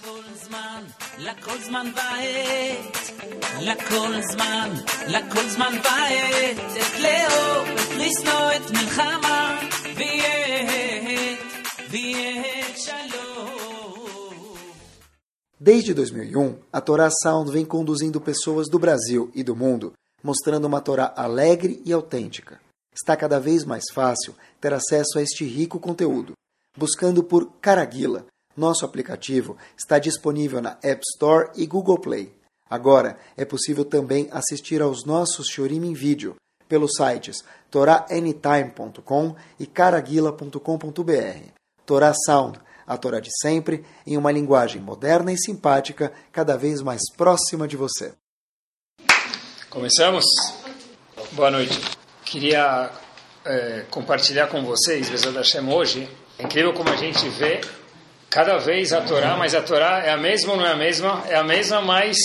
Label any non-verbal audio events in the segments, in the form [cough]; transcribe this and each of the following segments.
לכל זמן, לכל זמן ועת, לכל זמן, לכל זמן ועת, את לאהוב, את לשנוא, את מלחמה, ויהיה, ויהיה שלום. Desde 2001, a Torá Sound vem conduzindo pessoas do Brasil e do mundo, mostrando uma Torá alegre e autêntica. Está cada vez mais fácil ter acesso a este rico conteúdo. Buscando por Caraguila, nosso aplicativo está disponível na App Store e Google Play. Agora é possível também assistir aos nossos Shorim em vídeo pelos sites toraanytime.com e caraguila.com.br. Torá Sound, a Torá de sempre, em uma linguagem moderna e simpática, cada vez mais próxima de você. Começamos? Boa noite. Queria é, compartilhar com vocês, Bezat Hashem, hoje. É incrível como a gente vê cada vez a Torá, mas a Torá é a mesma ou não é a mesma? É a mesma, mas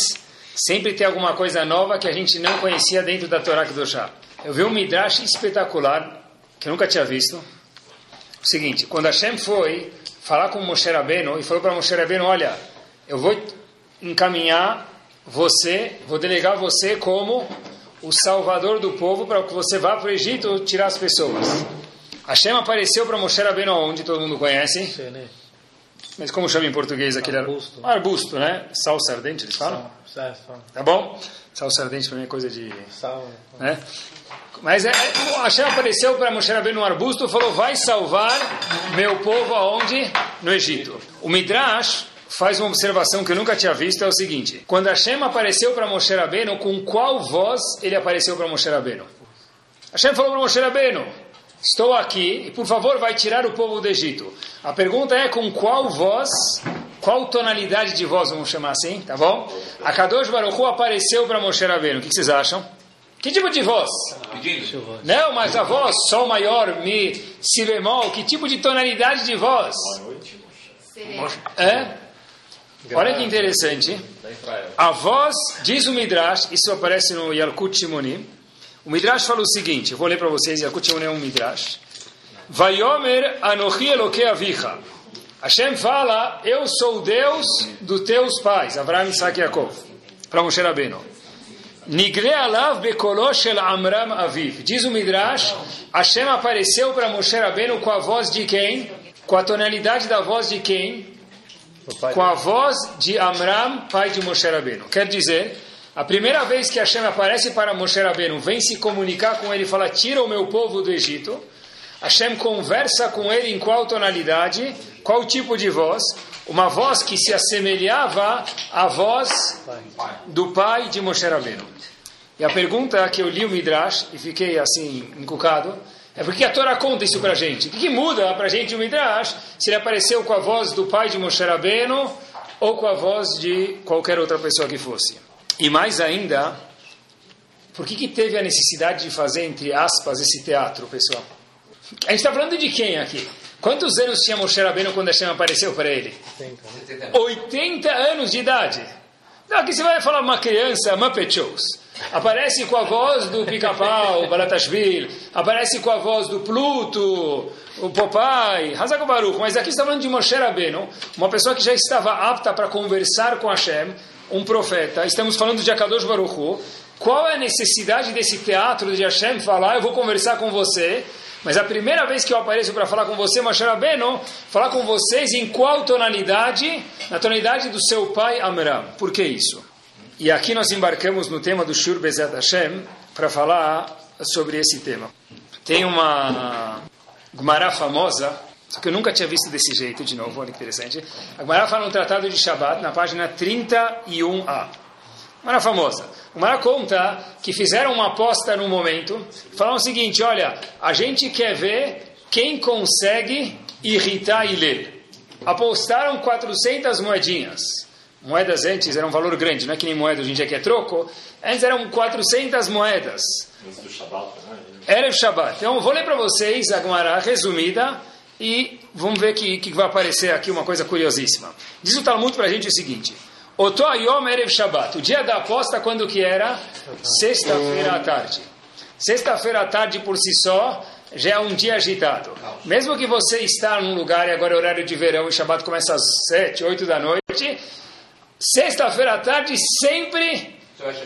sempre tem alguma coisa nova que a gente não conhecia dentro da Torá Kedoshá. Eu vi um Midrash espetacular, que eu nunca tinha visto. O seguinte, quando Hashem foi falar com Moshe Rabbeinu, e falou para Moshe Rabbeinu, olha, eu vou encaminhar você, vou delegar você como o salvador do povo para que você vá para o Egito tirar as pessoas. Hashem apareceu para Moshe Rabbeinu onde todo mundo conhece. Sim, né? Mas como chama em português aquele Arbusto. ar- Arbusto, né? Sal sardente, eles falam? Sal, sal, Tá bom? Sal sardente para mim é coisa de... sal. Né? Mas é, é, o Hashem apareceu para Moshe Rabbeinu no arbusto e falou, vai salvar meu povo aonde? No Egito. O Midrash faz uma observação que eu nunca tinha visto, é o seguinte. Quando Hashem apareceu para Moshe Rabbeinu, com qual voz ele apareceu para Moshe Rabbeinu? Hashem falou para Moshe Rabbeinu, estou aqui e por favor vai tirar o povo do Egito. A pergunta é com qual voz, qual tonalidade de voz, vamos chamar assim, tá bom? A Kadosh Baruch Hu apareceu para Moshe Rabbeinu, o que vocês acham? Que tipo de voz? Chuva. Não, mas a voz, sol maior, mi, si bemol, que tipo de tonalidade de voz? É? Olha que interessante. A voz, diz o Midrash, isso aparece no Yalkut Shimonim. O Midrash fala o seguinte, eu vou ler para vocês, Shimonim é um Midrash. Vayomer anochi eloke avicha. Hashem fala, eu sou o Deus dos teus pais, Abraham, Isaac e Yaakov. Para Moshe Rabbeinu. Nigre alav bekolo shel Amram aviv. Diz o Midrash, Hashem apareceu para Moshe Rabbeinu com a voz de quem? Com a tonalidade da voz de quem? Com a voz de Amram, pai de Moshe Rabbeinu. Quer dizer, a primeira vez que Hashem aparece para Moshe Rabbeinu, vem se comunicar com ele e fala, tira o meu povo do Egito. Hashem conversa com ele em qual tonalidade, qual tipo de voz? Uma voz que se assemelhava à voz do pai de Moshe Rabbeinu. E a pergunta que eu li o Midrash e fiquei assim encucado é porque a Torá conta isso pra gente. O que, muda pra gente o Midrash se ele apareceu com a voz do pai de Moshe Rabbeinu ou com a voz de qualquer outra pessoa que fosse? E mais ainda, por que, que teve a necessidade de fazer, entre aspas, esse teatro, pessoal? A gente está falando de quem aqui? Quantos anos tinha Moshe Rabbeinu quando Hashem apareceu para ele? 80 anos de idade. Não, aqui você vai falar uma criança, Muppet Shows. Aparece com a voz do Pica-Pau, Balatashvili, aparece com a voz do Pluto, o Popeye, Hazako Baruch, mas aqui está falando de Moshe Rabbeinu, uma pessoa que já estava apta para conversar com Hashem, um profeta, estamos falando de Akadosh Baruch Hu. Qual é a necessidade desse teatro de Hashem falar, eu vou conversar com você, mas a primeira vez que eu apareço para falar com você, Moshe Rabbeinu, falar com vocês em qual tonalidade? Na tonalidade do seu pai Amram. Por que isso? E aqui nós embarcamos no tema do Shur Bezat Hashem para falar sobre esse tema. Tem uma Gemara famosa, só que eu nunca tinha visto desse jeito de novo, olha que interessante. A Gemara fala no Tratado de Shabbat, na página 31a. Gemara famosa. A Gemara conta que fizeram uma aposta no momento, falaram o seguinte, olha, a gente quer ver quem consegue irritar e ler. Apostaram 400 moedinhas. Moedas antes eram um valor grande, não é que nem moeda hoje em dia que é troco. Antes eram 400 moedas. Erev Shabbat. Então, eu vou ler para vocês a Gemara resumida e vamos ver que, que vai aparecer aqui uma coisa curiosíssima. Diz o Talmud para a gente o seguinte. Oto Ayom Erev Shabbat. O dia da aposta, quando que era? Sexta-feira à tarde. Sexta-feira à tarde, por si só, já é um dia agitado. Mesmo que você está num lugar e agora é horário de verão e Shabbat começa às 7, 8 da noite, sexta-feira à tarde sempre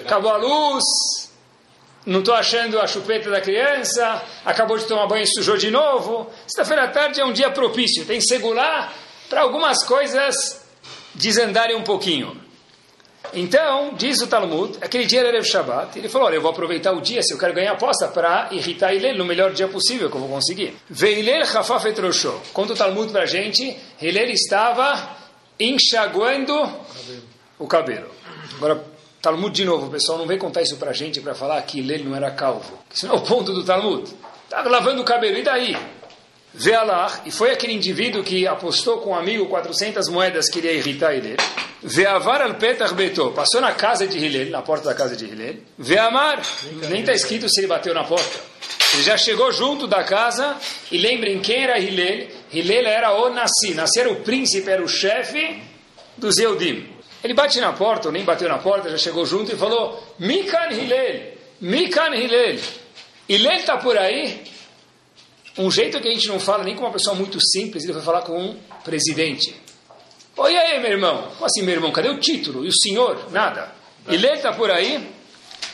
acabou a luz, não estou achando a chupeta da criança, acabou de tomar banho e sujou de novo. Sexta-feira à tarde é um dia propício, tem segurar para algumas coisas desandarem um pouquinho. Então, diz o Talmud, aquele dia era Shabbat, ele falou, olha, eu vou aproveitar o dia, se eu quero ganhar aposta, para irritar Hillel no melhor dia possível que eu vou conseguir. Veilel Hafaf etrosho. Conta o Talmud para a gente, Hillel estava enxaguando o cabelo. Agora, Talmud de novo, pessoal não vem contar isso para a gente para falar que Hillel não era calvo. Isso não é o ponto do Talmud. Estava lavando o cabelo, e daí? Vealar, e foi aquele indivíduo que apostou com um amigo 400 moedas que iria irritar ele. Veavar al petach beto, passou na casa de Hillel, na porta da casa de Hillel. Veamar, nem está escrito se ele bateu na porta. Ele já chegou junto da casa, e lembrem quem era Hillel. Hillel era o Nassi, Nassi era o príncipe, era o chefe dos Eudim. Ele bate na porta, ou nem bateu na porta, já chegou junto e falou, Mikan Hillel, Mikan Hillel. Hillel está por aí? Um jeito que a gente não fala nem com uma pessoa muito simples, ele vai falar com um presidente. Oi, aí, meu irmão. Como assim, meu irmão? Cadê o título? E o senhor? Nada. Lê está por aí?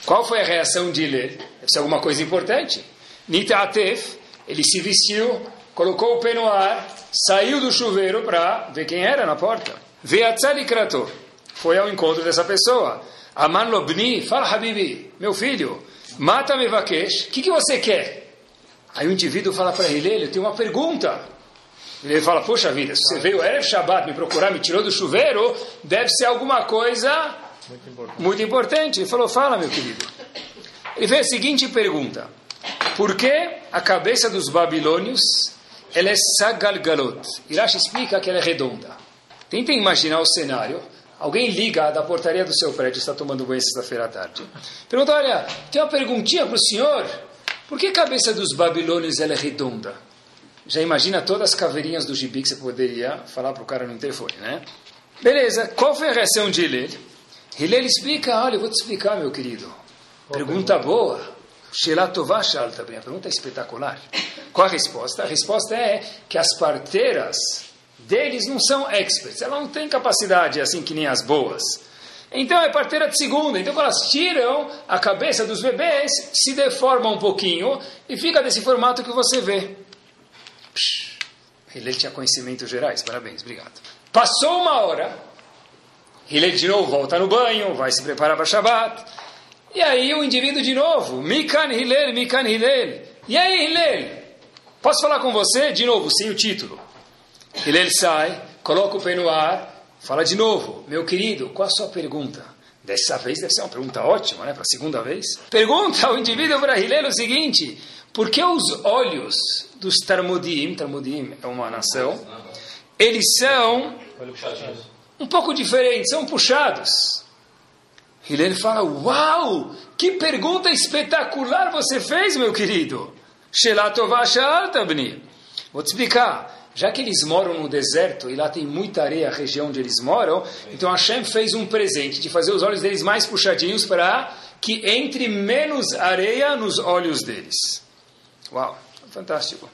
Qual foi a reação de Lê? Deve ser alguma coisa importante. Nita Atef, ele se vestiu, colocou o pé no ar, saiu do chuveiro para ver quem era na porta. Veatzali Krato. Foi ao encontro dessa pessoa. Aman Lobni, fala Habibi, meu filho, mata-me Vakesh, o que, que você quer? Aí o indivíduo fala para ele, ele tem uma pergunta. Ele fala, poxa vida, se você veio Erev Shabbat me procurar, me tirou do chuveiro, deve ser alguma coisa muito importante. Muito importante. Ele falou, fala meu querido. Ele fez a seguinte pergunta. Por que a cabeça dos babilônios ela é sagalgalot? Irash explica que ela é redonda. Tentem imaginar o cenário. Alguém liga da portaria do seu prédio, está tomando banho sexta-feira à tarde. Pergunta, olha, tem uma perguntinha para o senhor. Por que a cabeça dos babilônios ela é redonda? Já imagina todas as caveirinhas do gibi que você poderia falar para o cara no telefone, né? Beleza, qual foi a reação de Hillel? Hillel explica, olha, eu vou te explicar, meu querido. Pergunta boa. Shelatová também. A pergunta é espetacular. Qual a resposta? A resposta é que as parteiras deles não são experts. Elas não têm capacidade assim que nem as boas. Então é parteira de segunda. Então elas tiram a cabeça dos bebês, se deforma um pouquinho e fica desse formato que você vê. Ele tinha conhecimentos gerais. Parabéns, obrigado. Passou uma hora. Ele de novo volta no banho, vai se preparar para Shabbat. E aí o indivíduo de novo, Mikan Hillel, Mikan Hillel. E aí, Hillel, posso falar com você? De novo, sem o título. Hillel sai, coloca o pé no ar, Fala de novo, meu querido, qual a sua pergunta? Dessa vez deve ser uma pergunta ótima, né? Para a segunda vez. Pergunta ao indivíduo brasileiro o seguinte: por que os olhos dos Tarmudim, Tarmudim é uma nação, eles são um pouco diferentes, são puxados? Hillel fala: Uau, que pergunta espetacular você fez, meu querido. Vou te explicar já que eles moram no deserto e lá tem muita areia, a região onde eles moram, então Hashem fez um presente de fazer os olhos deles mais puxadinhos para que entre menos areia nos olhos deles. Uau, fantástico.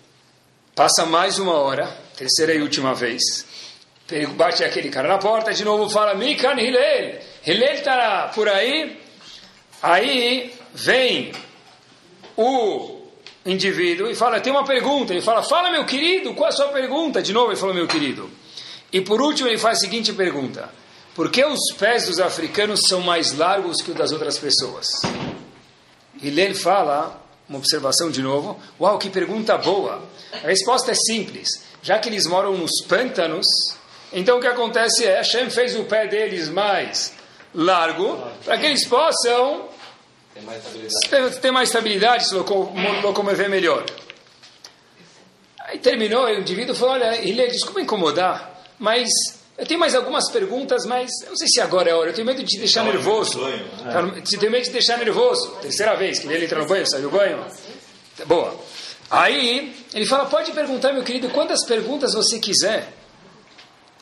Passa mais uma hora, terceira e última vez. Bate aquele cara na porta, de novo fala, Mikan Hillel, Hillel está por aí. Aí vem o indivíduo e fala, tem uma pergunta. Ele fala, fala meu querido, qual é a sua pergunta? De novo ele falou, meu querido. E por último ele faz a seguinte pergunta. Por que os pés dos africanos são mais largos que os das outras pessoas? E ele fala, uma observação de novo, uau, que pergunta boa. A resposta é simples. Já que eles moram nos pântanos, então o que acontece é, Hashem fez o pé deles mais largo, para que eles possam tem mais estabilidade. Tem mais estabilidade, se locomover melhor. Aí terminou, o indivíduo falou, olha, ele desculpa incomodar, mas eu tenho mais algumas perguntas, mas eu não sei se agora é a hora, eu tenho medo de te deixar nervoso. Te tenho medo de te deixar nervoso. Terceira vez que ele entra no banho, sai do banho. Boa. Aí ele fala, pode perguntar, meu querido, quantas perguntas você quiser.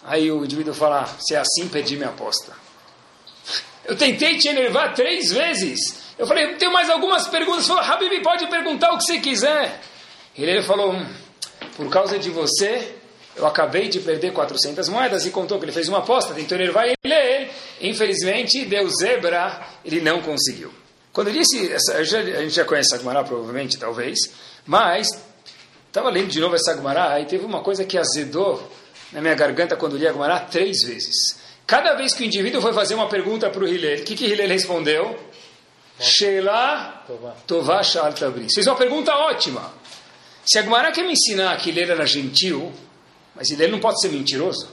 Aí o indivíduo fala, se é assim, perdi minha aposta. Eu tentei te enervar três vezes. Eu falei, tenho mais algumas perguntas. Ele falou, pode perguntar o que você quiser. Hillel falou, hum, por causa de você, eu acabei de perder 400 moedas e contou que ele fez uma aposta, tentou ele, infelizmente deu zebra, ele não conseguiu. Quando eu disse, essa, a gente já conhece a Gemara provavelmente, talvez, mas estava lendo de novo essa Gemara e teve uma coisa que azedou na minha garganta quando li a Gemara três vezes. Cada vez que o indivíduo foi fazer uma pergunta para o Hillel, o que, que Hillel respondeu? Sheila Tová Shaltabri. Fez uma pergunta ótima. Se a Gemara quer me ensinar que Hillel era gentil, mas Hillel não pode ser mentiroso.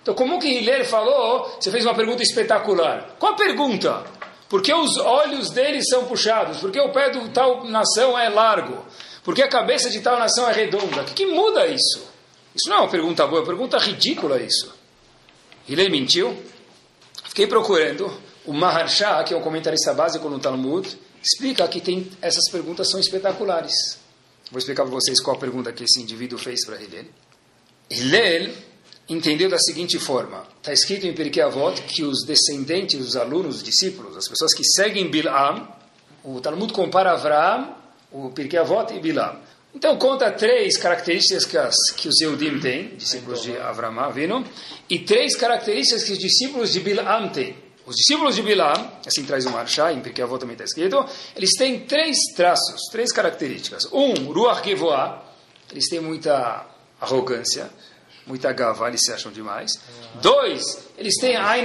Então, como que Hillel falou? Você fez uma pergunta espetacular. Qual a pergunta? Por que os olhos deles são puxados? Por que o pé de tal nação é largo? Por que a cabeça de tal nação é redonda? O que, que muda isso? Isso não é uma pergunta boa, é uma pergunta ridícula isso. Hillel mentiu? Fiquei procurando. O Maharsha, que é um comentarista básico no Talmud, explica que tem, essas perguntas são espetaculares. Vou explicar para vocês qual a pergunta que esse indivíduo fez para Hillel. Hillel entendeu da seguinte forma: está escrito em Pirkei Avot que os descendentes, os alunos, os discípulos, as pessoas que seguem Bilam, o Talmud compara Avraham, o Pirkei Avot e Bilam. Então conta três características que os Yehudim têm, discípulos de Avraham viram, e três características que os discípulos de Bilam têm. Os discípulos de Bilam, assim traz o Marshá, em Pirkei Avot também está escrito, eles têm três traços, três características. Um, Ruach Gevoah, eles têm muita arrogância, muita gava, eles se acham demais. Dois, eles têm Ain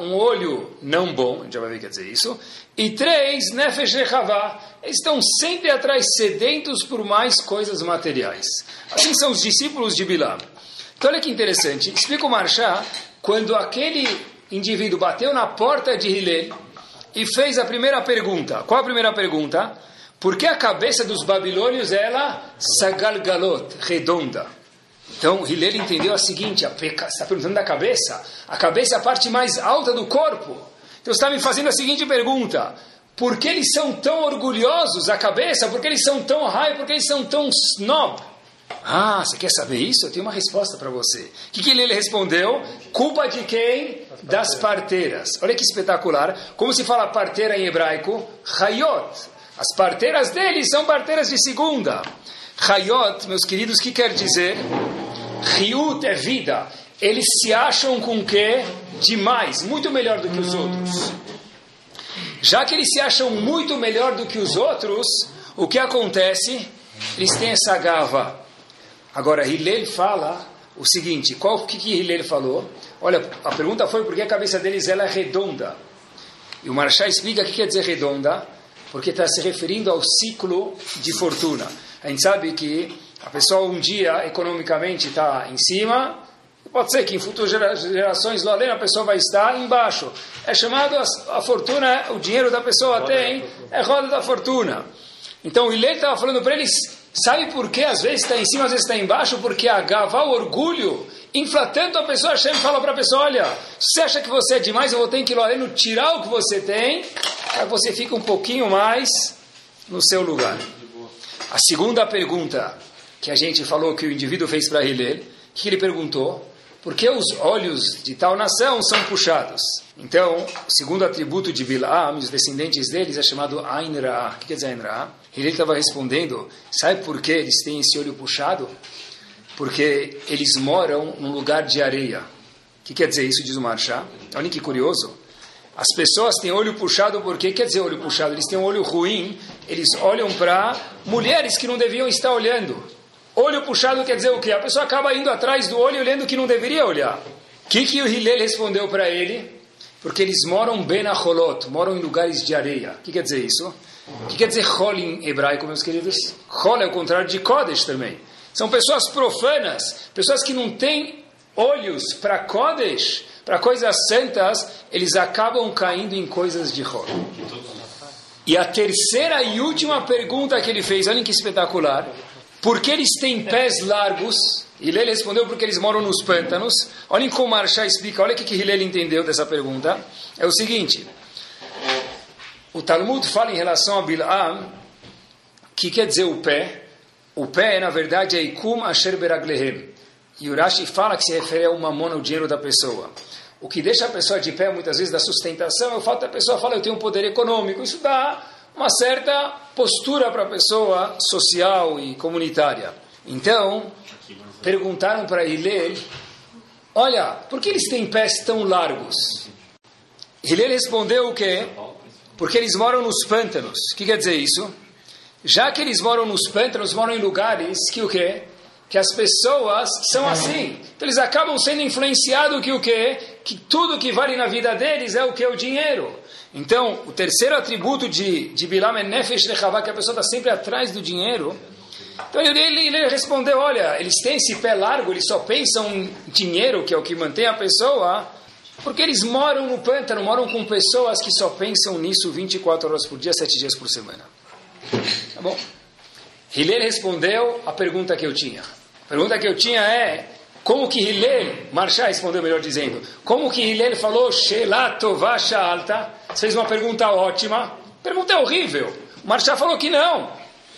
um olho não bom, a gente já vai ver o que quer dizer isso. E três, Nefesh Rechavá, eles estão sempre atrás, sedentos por mais coisas materiais. Assim são os discípulos de Bilam. Então olha que interessante, explica o Marchá, quando aquele indivíduo bateu na porta de Hillel e fez a primeira pergunta. Qual a primeira pergunta? Por que a cabeça dos babilônios ela sagalgalot, redonda? Então, Hillel entendeu a seguinte, você está perguntando da cabeça? A cabeça é a parte mais alta do corpo. Então, está me fazendo a seguinte pergunta. Por que eles são tão orgulhosos, a cabeça? Por que eles são tão high? Por que eles são tão snob? Ah, você quer saber isso? Eu tenho uma resposta para você. O que, que ele respondeu? Culpa de quem? Das parteiras. Olha que espetacular. Como se fala parteira em hebraico? Hayot. As parteiras deles são parteiras de segunda. Hayot, meus queridos, o que quer dizer? Ryut é vida. Eles se acham com o quê? Demais, muito melhor do que os outros. Já que eles se acham muito melhor do que os outros, o que acontece? Eles têm essa gava. Agora, Hillel fala o seguinte, qual que, que Hillel falou? Olha, a pergunta foi por que a cabeça deles ela é redonda. E o Marchá explica o que quer dizer redonda, porque está se referindo ao ciclo de fortuna. A gente sabe que a pessoa um dia economicamente está em cima, pode ser que em futuras gerações lá além a pessoa vai estar embaixo. É chamado a, a fortuna, o dinheiro da pessoa roda tem, é roda da fortuna. Então o Ilê estava falando para eles, sabe por que às vezes está em cima, às vezes está embaixo? Porque a gava, o orgulho, infla tanto a pessoa, Hashem fala para a pessoa, olha, você acha que você é demais, eu vou ter que ir lá além, tirar o que você tem, aí você fica um pouquinho mais no seu lugar. A segunda pergunta que a gente falou que o indivíduo fez para Hillel, que ele perguntou, por que os olhos de tal nação são puxados? Então, o segundo atributo de Bilam, os descendentes deles, é chamado Ain Ra. O que quer dizer Ain Ra? Hillel estava respondendo, sabe por que eles têm esse olho puxado? Porque eles moram num lugar de areia. O que quer dizer isso, diz o Marchá? Olha que curioso. As pessoas têm olho puxado porque quer dizer olho puxado? Eles têm um olho ruim, eles olham para mulheres que não deviam estar olhando. Olho puxado quer dizer o quê? A pessoa acaba indo atrás do olho olhando que não deveria olhar. O que, que o Hillel respondeu para ele? Porque eles moram bem na Holot, moram em lugares de areia. O que quer dizer isso? O que quer dizer Hol em hebraico, meus queridos? Hol é o contrário de Kodesh também. São pessoas profanas, pessoas que não têm olhos para Kodesh, para coisas santas, eles acabam caindo em coisas de Hol. E a terceira e última pergunta que ele fez, olhem que espetacular. Por que eles têm pés largos? Hillel respondeu porque eles moram nos pântanos. Olhem como Marchá explica, olha o que Hillel entendeu dessa pergunta. É o seguinte, o Talmud fala em relação a Bil'am, que quer dizer o pé. O pé, na verdade, é Ikum Asher Beraglehem. E Urashi fala que se refere ao mamona, o dinheiro da pessoa. O que deixa a pessoa de pé, muitas vezes, da sustentação, é o fato da pessoa falar, eu tenho um poder econômico. Isso dá uma certa postura para a pessoa social e comunitária. Então, perguntaram para Hillel, olha, por que eles têm pés tão largos? Hillel respondeu o quê? Porque eles moram nos pântanos. O que quer dizer isso? Já que eles moram nos pântanos, moram em lugares que o quê? Que as pessoas são assim. Então eles acabam sendo influenciados que o quê? Que tudo que vale na vida deles é o que? O dinheiro. Então, o terceiro atributo de, de Bilam é Nefesh Rechavá, que a pessoa está sempre atrás do dinheiro. Então ele, ele, respondeu, olha, eles têm esse pé largo, eles só pensam em dinheiro, que é o que mantém a pessoa, porque eles moram no pântano, moram com pessoas que só pensam nisso 24 horas por dia, 7 dias por semana. Tá bom? Hillel respondeu a pergunta que eu tinha. A pergunta que eu tinha é, como que Hillel, Marshá respondeu melhor dizendo, como que Hillel falou, Shelatovasha alta, fez uma pergunta ótima, pergunta horrível. Marshá falou que não.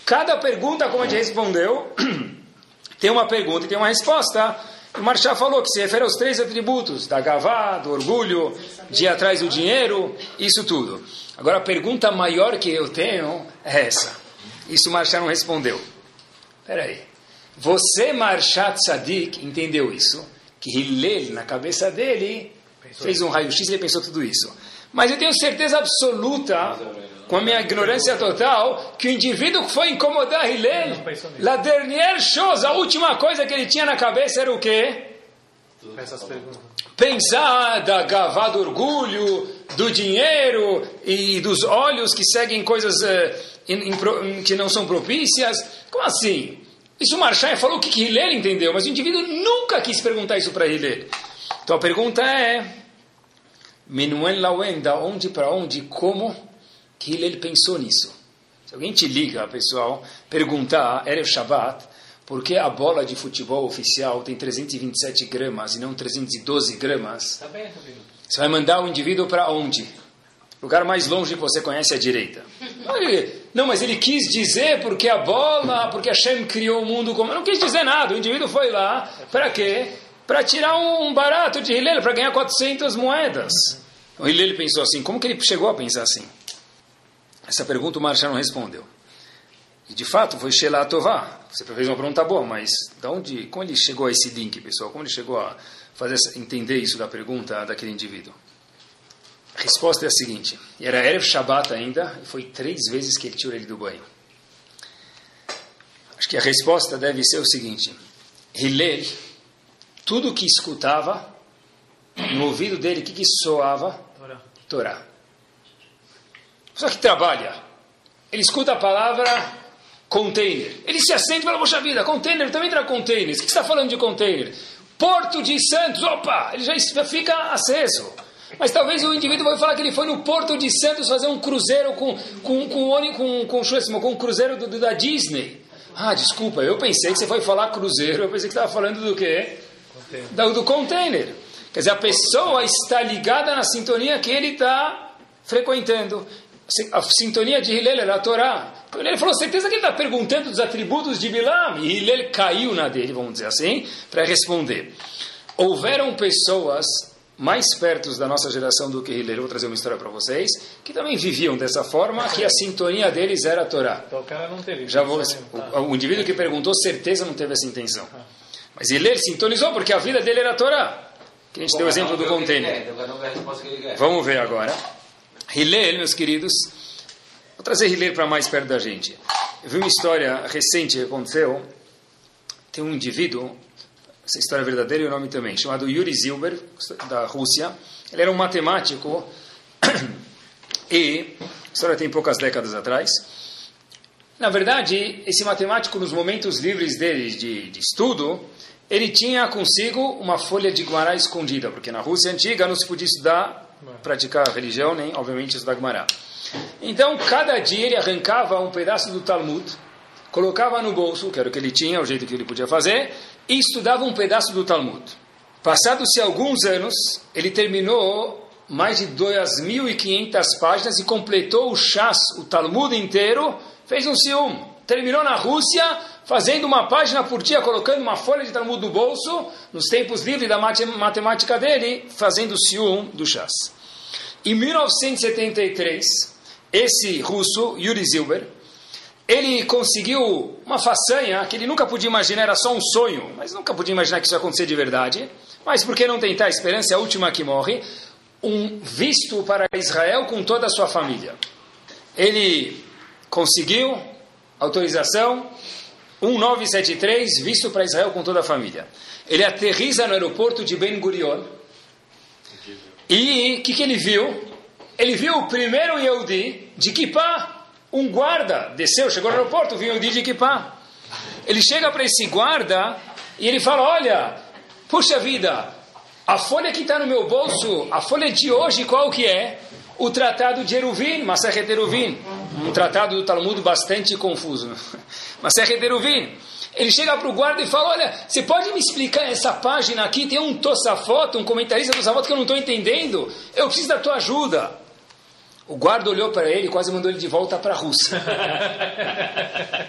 Cada pergunta, como a gente respondeu, [clears throat] tem uma pergunta e tem uma resposta. O Marchá falou que se refere aos três atributos, da gavá, do orgulho, de ir atrás do dinheiro, isso tudo. Agora, a pergunta maior que eu tenho é essa. Isso o Marchá não respondeu. Espera aí. Você, Marchá Tzadik, entendeu isso? Que Hillel, na cabeça dele, fez um raio-x e ele pensou tudo isso. Mas eu tenho certeza absoluta com a minha ignorância total, que o indivíduo que foi incomodar Hillel, la dernière chose, a última coisa que ele tinha na cabeça era o quê? Pensar da gavá do orgulho, do dinheiro e dos olhos que seguem coisas uh, in, in, que não são propícias. Como assim? Isso Marchai falou o que, que Hillel entendeu, mas o indivíduo nunca quis perguntar isso para Hillel. Então a pergunta é: Menuel Lawen, da onde para onde, como que ele pensou nisso. Se alguém te liga, pessoal, perguntar, Erev Shabbat, por que a bola de futebol oficial tem 327 gramas e não 312 gramas? Tá bem. Você vai mandar o indivíduo para onde? O lugar mais longe que você conhece à direita. Não, mas ele quis dizer porque a bola, porque Hashem criou o mundo como. Não quis dizer nada. O indivíduo foi lá, para quê? Para tirar um barato de Hillel, para ganhar 400 moedas. O Hillel pensou assim. Como que ele chegou a pensar assim? Essa pergunta o Marshall não respondeu. E de fato foi Shelah Tová. Você fez uma pergunta boa, mas de onde, como ele chegou a esse link, pessoal? Como ele chegou a fazer essa, entender isso da pergunta daquele indivíduo? A resposta é a seguinte: era Erev Shabbat ainda, e foi três vezes que ele tirou ele do banho. Acho que a resposta deve ser o seguinte: Hillel, tudo que escutava, no ouvido dele, o que, que soava? Torá. Torá. Só que trabalha. Ele escuta a palavra container. Ele se assente e fala, poxa vida, container, também entra containers. O que você está falando de container? Porto de Santos, opa, ele já fica aceso. Mas talvez o indivíduo vai falar que ele foi no Porto de Santos fazer um cruzeiro com, com, com, com, com, com, com um cruzeiro do, do, da Disney. Ah, desculpa, eu pensei que você foi falar cruzeiro, eu pensei que estava falando do quê? Do, do container. Quer dizer, a pessoa está ligada na sintonia que ele está frequentando a sintonia de Hillel era a Torá. Então ele falou, certeza que ele está perguntando dos atributos de Bilam. E Hillel caiu na dele, vamos dizer assim, para responder. Houveram pessoas mais perto da nossa geração do que Hillel, vou trazer uma história para vocês, que também viviam dessa forma, que a sintonia deles era a Torá. Então o cara não teve. Já vou, o, o, indivíduo que perguntou, certeza não teve essa intenção. Ah. Mas Hillel sintonizou porque a vida dele era a Torá. Que a gente Bom, deu o exemplo do container. Vamos ver agora. Hillel, meus queridos, vou trazer Hillel para mais perto da gente. Eu vi uma história recente que aconteceu. Tem um indivíduo, essa história é verdadeira e o nome também, chamado Yuri Zilber, da Rússia. Ele era um matemático [clears throat] e a história tem poucas décadas atrás. Na verdade, esse matemático, nos momentos livres dele de, de estudo, ele tinha consigo uma folha de Guará escondida, porque na Rússia antiga não se podia estudar praticar religião, nem, obviamente, estudar Gemara. Então, cada dia ele arrancava um pedaço do Talmud, colocava no bolso, que era o que ele tinha, o jeito que ele podia fazer, e estudava um pedaço do Talmud. Passados-se alguns anos, ele terminou mais de 2.500 páginas e completou o Shas, o Talmud inteiro, fez um ciúme. Terminou na Rússia, fazendo uma página por dia, colocando uma folha de Talmud no bolso, nos tempos livres da matemática dele, fazendo ciúme do Shas. Em 1973, esse russo, Yuri Zilber, ele conseguiu uma façanha que ele nunca podia imaginar, era só um sonho, mas nunca podia imaginar que isso ia acontecer de verdade. Mas por que não tentar? A esperança é a última que morre. Um visto para Israel com toda a sua família. Ele conseguiu autorização 1973, visto para Israel com toda a família. Ele aterriza no aeroporto de Ben Gurion. E o que, que ele viu? Ele viu o primeiro Yehudi de Kippah um guarda desceu, chegou no aeroporto, viu o Didi Kippah. Ele chega para esse guarda e ele fala: Olha, puxa vida, a folha que está no meu bolso, a folha de hoje, qual que é? O tratado de Eruvin, Masechet Eruvin. Um tratado do Talmud bastante confuso. [laughs] Masechet Eruvin. Ele chega para o guarda e fala: Olha, você pode me explicar essa página aqui? Tem um Tosafot, um comentarista do Tosafot que eu não estou entendendo. Eu preciso da tua ajuda. O guarda olhou para ele e quase mandou ele de volta para a Rússia. [laughs]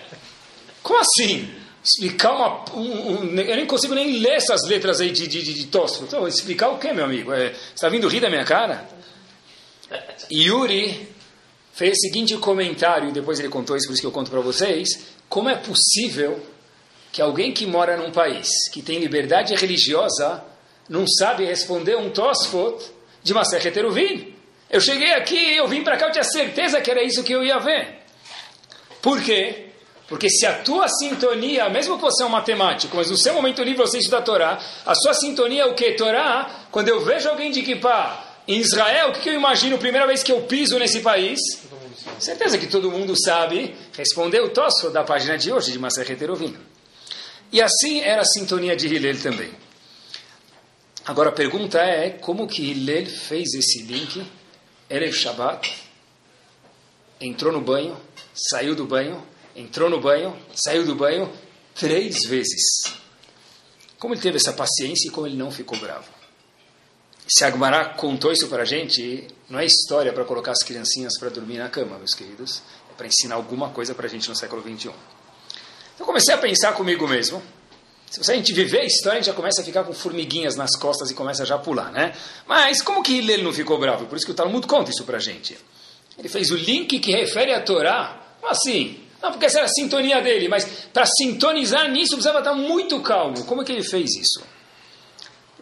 Como assim? Explicar uma. Um, um, eu nem consigo nem ler essas letras aí de, de, de, de. Então, explicar o que, meu amigo? É, você está vindo rir da minha cara? Yuri fez o seguinte comentário, e depois ele contou isso, por isso que eu conto para vocês. Como é possível que alguém que mora num país que tem liberdade religiosa não sabe responder um Tosfot de uma Eruvin? Eu cheguei aqui, eu vim para cá, eu tinha certeza que era isso que eu ia ver. Por quê? Porque se a tua sintonia, mesmo que você é um matemático, mas no seu momento livre você estuda a Torá, a sua sintonia é o que? Torá, quando eu vejo alguém de Kippah em Israel, o que eu imagino primeira vez que eu piso nesse país? Certeza que todo mundo sabe responder o Tosfo da página de hoje de Maseret Eruvin. E assim era a sintonia de Hillel também. Agora a pergunta é, como que Hillel fez esse link Erev Shabbat, entrou no banho, saiu do banho, entrou no banho, saiu do banho três vezes. Como ele teve essa paciência e como ele não ficou bravo. Se Agmará contou isso para a gente, não é história para colocar as criancinhas para dormir na cama, meus queridos. É para ensinar alguma coisa para a gente no século XXI. Então comecei a pensar comigo mesmo. Se a gente viver a história, a gente já começa a ficar com formiguinhas nas costas e começa já a pular, né? Mas como que ele não ficou bravo? Por isso que o Talmud conta isso pra gente. Ele fez o link que refere à Torá. Assim? Não, porque essa era a sintonia dele, mas para sintonizar nisso precisava estar muito calmo. Como é que ele fez isso?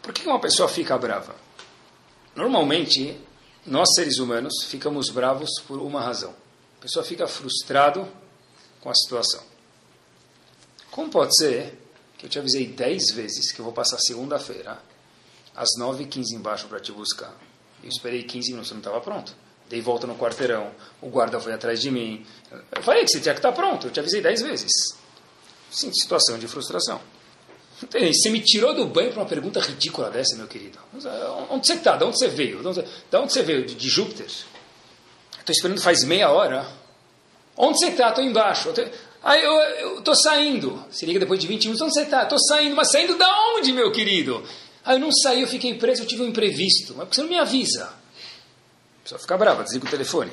Por que uma pessoa fica brava? Normalmente, nós seres humanos ficamos bravos por uma razão. A pessoa fica frustrado com a situação. Como pode ser eu te avisei dez vezes que eu vou passar segunda-feira às nove e quinze embaixo para te buscar. Eu esperei 15 minutos, você não estava pronto. Dei volta no quarteirão, o guarda foi atrás de mim. Eu falei que você tinha que estar tá pronto, eu te avisei dez vezes. Sim, situação de frustração. Você me tirou do banho para uma pergunta ridícula dessa, meu querido. Onde você está? De onde você veio? De onde, de onde você veio? De, de Júpiter? Estou esperando faz meia hora. Onde você está? Estou embaixo. Aí eu estou saindo. Se liga depois de 20 minutos, onde você está? Estou saindo, mas saindo da onde, meu querido? Aí eu não saí, eu fiquei preso, eu tive um imprevisto. Mas por que você não me avisa? A pessoa fica brava, desliga o telefone.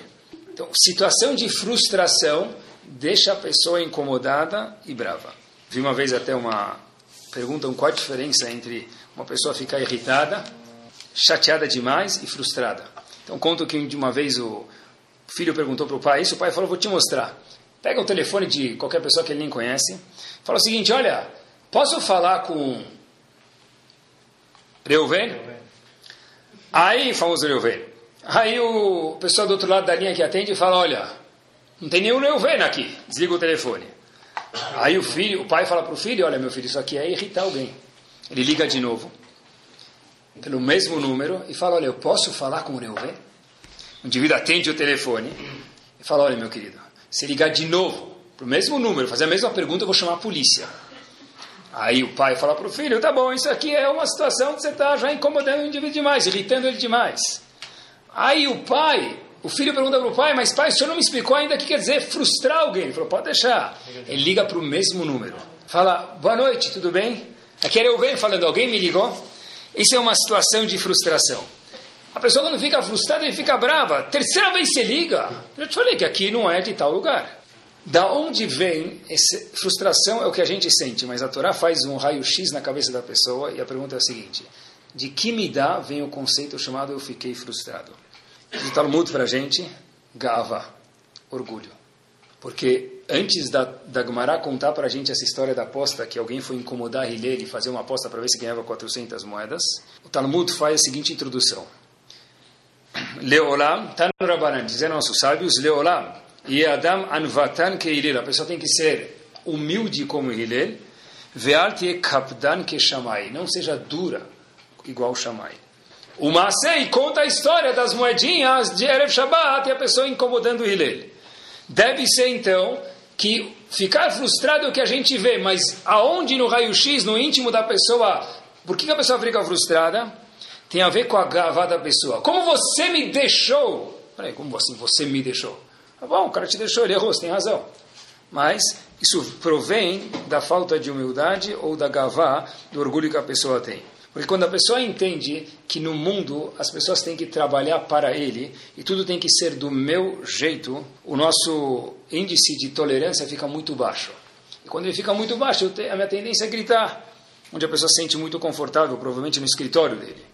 Então, situação de frustração deixa a pessoa incomodada e brava. Vi uma vez até uma pergunta, qual a diferença entre uma pessoa ficar irritada, chateada demais e frustrada. Então conto que de uma vez o filho perguntou para o pai isso, o pai falou, vou te mostrar. Pega o telefone de qualquer pessoa que ele nem conhece. Fala o seguinte: olha, posso falar com Reuven? Aí, famoso Reuven. Aí o pessoal do outro lado da linha que atende fala: olha, não tem nenhum Reuven aqui. Desliga o telefone. Aí o filho, o pai fala para o filho: olha, meu filho, isso aqui é irritar alguém. Ele liga de novo, pelo mesmo número, e fala: olha, eu posso falar com o Reuven? O indivíduo atende o telefone e fala: olha, meu querido, se ligar de novo para o mesmo número, fazer a mesma pergunta, eu vou chamar a polícia. Aí o pai fala para o filho: tá bom, isso aqui é uma situação que você está já incomodando o indivíduo demais, irritando ele demais. Aí o pai, o filho pergunta para o pai: mas pai, o senhor não me explicou ainda o que quer dizer frustrar alguém? Ele falou: pode deixar. Ele liga para o mesmo número. Fala: boa noite, tudo bem? Aqui era eu venho falando: alguém me ligou? Isso é uma situação de frustração. A pessoa quando fica frustrada, ele fica brava. Terceira vez você liga. Eu te falei que aqui não é de tal lugar. Da onde vem essa frustração é o que a gente sente, mas a Torá faz um raio-x na cabeça da pessoa e a pergunta é a seguinte: de que me dá vem o conceito chamado eu fiquei frustrado? De Talmud para a gente, gava, orgulho. Porque antes da, da Gemara contar para a gente essa história da aposta, que alguém foi incomodar Hillel e fazer uma aposta para ver se ganhava 400 moedas, o Talmud faz a seguinte introdução. Leolam, no Rabanan, dizem nossos sábios, Leolam, e Adam anvatan Hillel, a pessoa tem que ser humilde como Hillel, ve'altie kapdan que Shamai, não seja dura igual Shamai. O Masei conta a história das moedinhas de Erev Shabbat e a pessoa incomodando Hillel. Deve ser, então, que ficar frustrado é o que a gente vê, mas aonde no raio-x, no íntimo da pessoa, por que a pessoa fica frustrada? Tem a ver com a gavá da pessoa. Como você me deixou? Peraí, como assim você me deixou? Tá bom, o cara te deixou, ele errou, você tem razão. Mas isso provém da falta de humildade ou da gavá, do orgulho que a pessoa tem. Porque quando a pessoa entende que no mundo as pessoas têm que trabalhar para ele e tudo tem que ser do meu jeito, o nosso índice de tolerância fica muito baixo. E quando ele fica muito baixo, a minha tendência é gritar, onde a pessoa se sente muito confortável, provavelmente no escritório dele.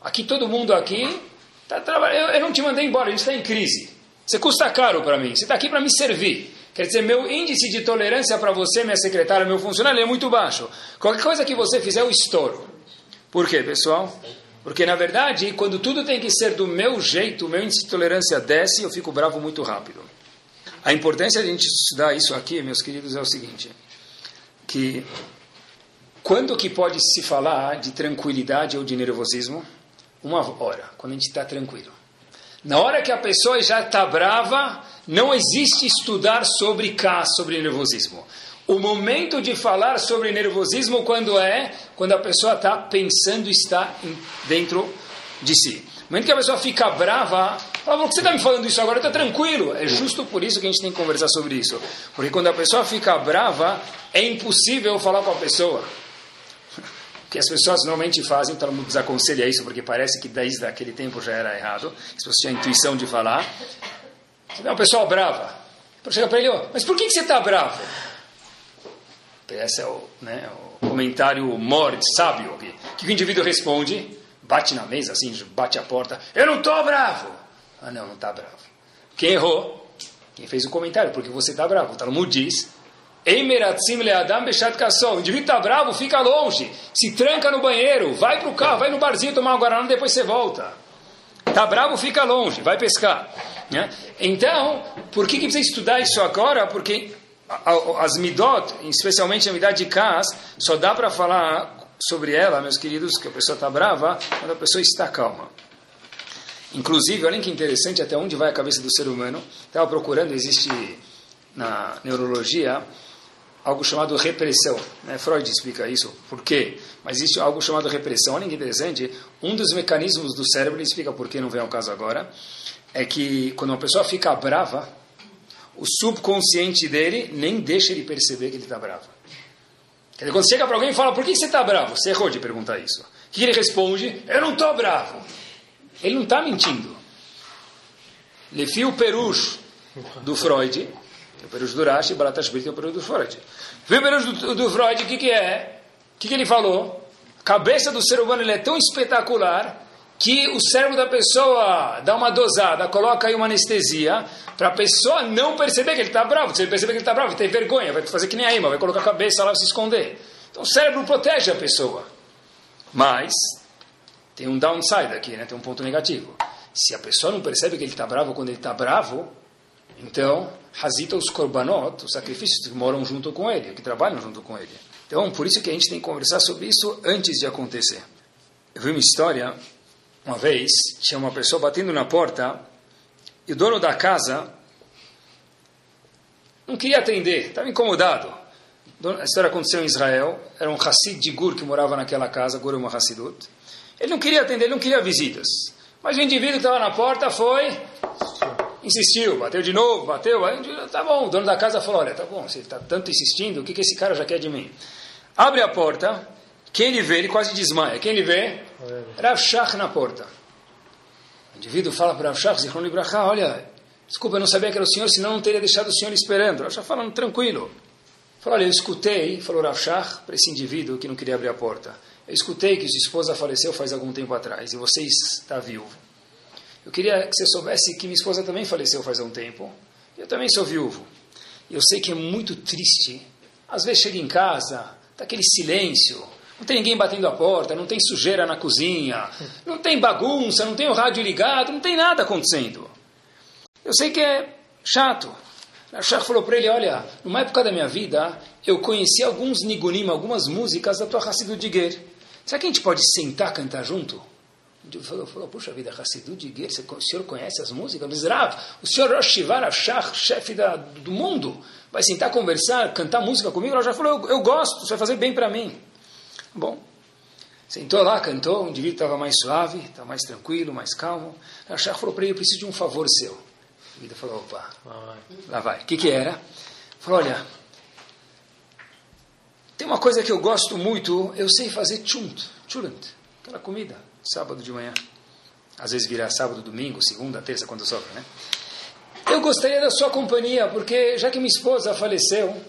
Aqui todo mundo aqui está trabalhando. Eu não te mandei embora, a gente está em crise. Você custa caro para mim. Você está aqui para me servir. Quer dizer, meu índice de tolerância para você, minha secretária, meu funcionário, é muito baixo. Qualquer coisa que você fizer, eu estouro. Por quê, pessoal? Porque, na verdade, quando tudo tem que ser do meu jeito, o meu índice de tolerância desce e eu fico bravo muito rápido. A importância de a gente estudar isso aqui, meus queridos, é o seguinte, que quando que pode se falar de tranquilidade ou de nervosismo? Uma hora, quando a gente está tranquilo. Na hora que a pessoa já está brava, não existe estudar sobre cá, sobre nervosismo. O momento de falar sobre nervosismo quando é? Quando a pessoa está pensando está dentro de si. No momento que a pessoa fica brava, fala, por que você está me falando isso agora? Está tranquilo. É justo por isso que a gente tem que conversar sobre isso. Porque quando a pessoa fica brava, é impossível falar com a pessoa. [laughs] O que as pessoas normalmente fazem, todo mundo desaconselha isso, porque parece que desde aquele tempo já era errado. As pessoas tinham a intuição de falar. Você vê uma pessoa brava. Chega para ele, oh, mas por que você está bravo? Esse é o, né, o comentário morte, sábio. O que o indivíduo responde? Bate na mesa, assim, bate a porta. Eu não estou bravo. Ah, não, não está bravo. Quem errou? Quem fez o comentário, porque você está bravo. O Talmud diz, o indivíduo está bravo, fica longe. Se tranca no banheiro, vai para o carro, vai no barzinho tomar uma guaraná, depois você volta. Está bravo, fica longe, vai pescar. Né? Então, por que, que precisa estudar isso agora? Porque as midot, especialmente a midot de Kas, só dá para falar sobre ela, meus queridos, que a pessoa está brava quando a pessoa está calma. Inclusive, olhem que interessante até onde vai a cabeça do ser humano. Estava procurando, existe na neurologia algo chamado repressão. Né? Freud explica isso, por quê? Mas existe algo chamado repressão. Olhem que interessante, um dos mecanismos do cérebro, ele explica por que não vem ao caso agora, é que quando uma pessoa fica brava, o subconsciente dele nem deixa ele perceber que ele está bravo. Quer dizer, quando chega para alguém e fala, por que você está bravo? Você errou de perguntar isso. O que ele responde? Eu não estou bravo. Ele não está mentindo. Lefi o perush do Freud, o perush do Rashi, Baratashvili, é o perush do Freud. Viu o perush do, do Freud, o que, que é? O que, que ele falou? A cabeça do ser humano é tão espetacular que o cérebro da pessoa dá uma dosada, coloca aí uma anestesia, para a pessoa não perceber que ele está bravo. Se ele perceber que ele está bravo, tem vergonha, vai fazer que nem a Ima, vai colocar a cabeça lá e se esconder. Então o cérebro protege a pessoa. Mas tem um downside aqui, né? tem um ponto negativo. Se a pessoa não percebe que ele está bravo quando ele está bravo, então, razita os korbanot, os sacrifícios que moram junto com ele, que trabalham junto com ele. Então, por isso que a gente tem que conversar sobre isso antes de acontecer. Eu vi uma história, uma vez, tinha uma pessoa batendo na porta e o dono da casa não queria atender, estava incomodado. A história aconteceu em Israel, era um Hassid de Gur que morava naquela casa, Gur é uma Hassidut. Ele não queria atender, ele não queria visitas. Mas o indivíduo que estava na porta foi, insistiu, bateu de novo, bateu, aí, tá bom, o dono da casa falou, olha, tá bom, você está tanto insistindo, o que, que esse cara já quer de mim? Abre a porta, quem ele vê, ele quase desmaia, quem ele vê? Rav Shach na porta. O indivíduo fala para Rav Shach, Zichron Libraha, olha, desculpa, eu não sabia que era o senhor, senão não teria deixado o senhor esperando. Rav Shach falando tranquilo. Falou, olha, eu escutei, falou Rav Shach, para esse indivíduo que não queria abrir a porta, eu escutei que sua esposa faleceu faz algum tempo atrás e você está viúvo. Eu queria que você soubesse que minha esposa também faleceu faz um tempo Eu também sou viúvo. Eu sei que é muito triste. Às vezes chega em casa, tá aquele silêncio, não tem ninguém batendo a porta, não tem sujeira na cozinha, não tem bagunça, não tem o rádio ligado, não tem nada acontecendo. Eu sei que é chato. A Shach falou para ele, olha, numa época da minha vida, eu conheci alguns nigunim, algumas músicas da tua Hassidu. Será que a gente pode sentar cantar junto? Ele falou, falou puxa vida, Hassidu o senhor conhece as músicas? Rav, o senhor Rosh Shivar Shach, chefe da, do mundo, vai sentar, conversar, cantar música comigo? Ela já falou, eu, eu gosto, isso vai fazer bem para mim. Bom, sentou lá, cantou, o indivíduo estava mais suave, estava mais tranquilo, mais calmo. A Shach falou para ele, eu preciso de um favor seu. O indivíduo falou, opa, lá vai. O que, que era? Falou, olha, tem uma coisa que eu gosto muito, eu sei fazer chunt, churant, aquela comida, sábado de manhã. Às vezes vira sábado, domingo, segunda, terça, quando sobra, né? Eu gostaria da sua companhia, porque já que minha esposa faleceu,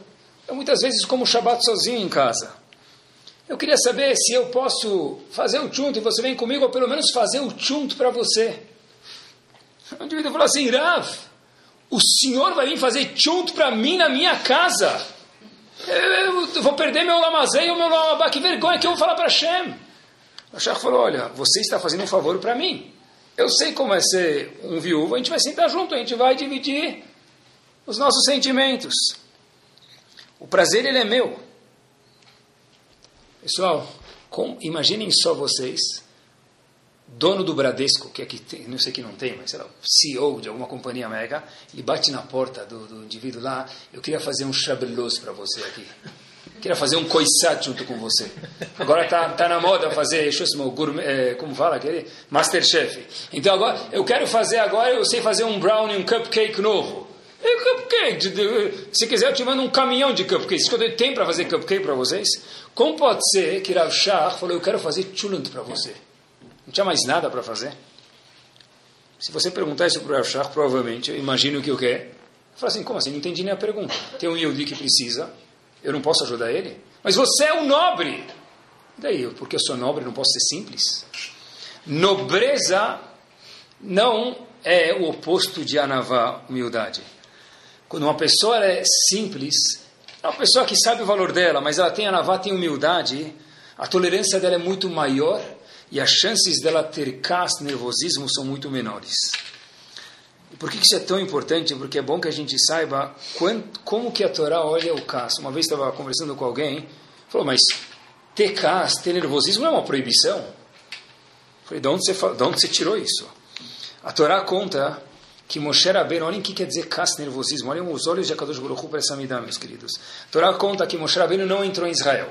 eu muitas vezes como Shabbat sozinho em casa. Eu queria saber se eu posso fazer o chunto e você vem comigo, ou pelo menos fazer o chunto para você. O indivíduo falou assim, Rav, o senhor vai vir fazer chunto para mim na minha casa? Eu, eu vou perder meu lamazei ou meu lamabá, que vergonha que eu vou falar para Hashem. O Shach falou, olha, você está fazendo um favor para mim. Eu sei como é ser um viúvo, a gente vai sentar junto, a gente vai dividir os nossos sentimentos. O prazer, ele é meu. Pessoal, com, imaginem só vocês, dono do Bradesco, que aqui tem, não sei que não tem, mas sei lá, CEO de alguma companhia mega, ele bate na porta do, do indivíduo lá, eu queria fazer um chabelos para você aqui. Queria fazer um coissat junto com você. Agora tá, tá na moda fazer, gourmet, é, como fala aquele? Masterchef. Então agora, eu quero fazer agora, eu sei fazer um brownie, um cupcake novo. E cupcake, se quiser eu te mando um caminhão de cupcakes. tenho para fazer cupcake para vocês? Como pode ser que Rav falou, eu quero fazer chulant para você? Não tinha mais nada para fazer? Se você perguntar isso para o Rav provavelmente, eu imagino que o quê? Fala assim, como assim? Não entendi nem a pergunta. Tem um Yehudi que precisa, eu não posso ajudar ele? Mas você é um nobre! E daí, porque eu sou nobre, não posso ser simples? Nobreza não é o oposto de anavá, humildade. Quando uma pessoa é simples, é uma pessoa que sabe o valor dela, mas ela tem anavá, tem humildade, a tolerância dela é muito maior e as chances dela ter cas, nervosismo, são muito menores. E por que isso é tão importante? Porque é bom que a gente saiba quanto, como que a Torá olha o cas. Uma vez estava conversando com alguém, falou, mas ter cas, ter nervosismo não é uma proibição? falei, de onde você, de onde você tirou isso? A Torá conta que Moshe Rabbeinu, olhem o que quer dizer cas nervosismo, olhem os olhos de Akadosh Baruch para essa midá, meus queridos. Torá conta que Moshe Rabbeinu não entrou em Israel.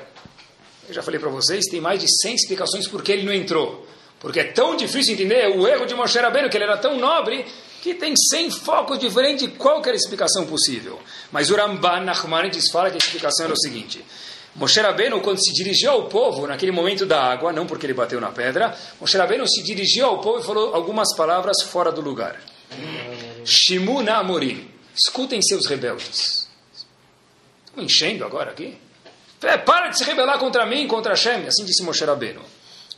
Eu já falei para vocês, tem mais de 100 explicações por que ele não entrou. Porque é tão difícil entender o erro de Moshe Rabbeinu, que ele era tão nobre, que tem 100 focos diferentes de qualquer explicação possível. Mas o Ramban Nachmanides fala que a explicação era o seguinte. Moshe Rabbeinu, quando se dirigiu ao povo, naquele momento da água, não porque ele bateu na pedra, Moshe Rabbeinu se dirigiu ao povo e falou algumas palavras fora do lugar. Shimuna Amorim. Escutem seus rebeldes. Estão enchendo agora aqui? É, para de se rebelar contra mim, contra Hashem. Assim disse Moshe Rabbeinu.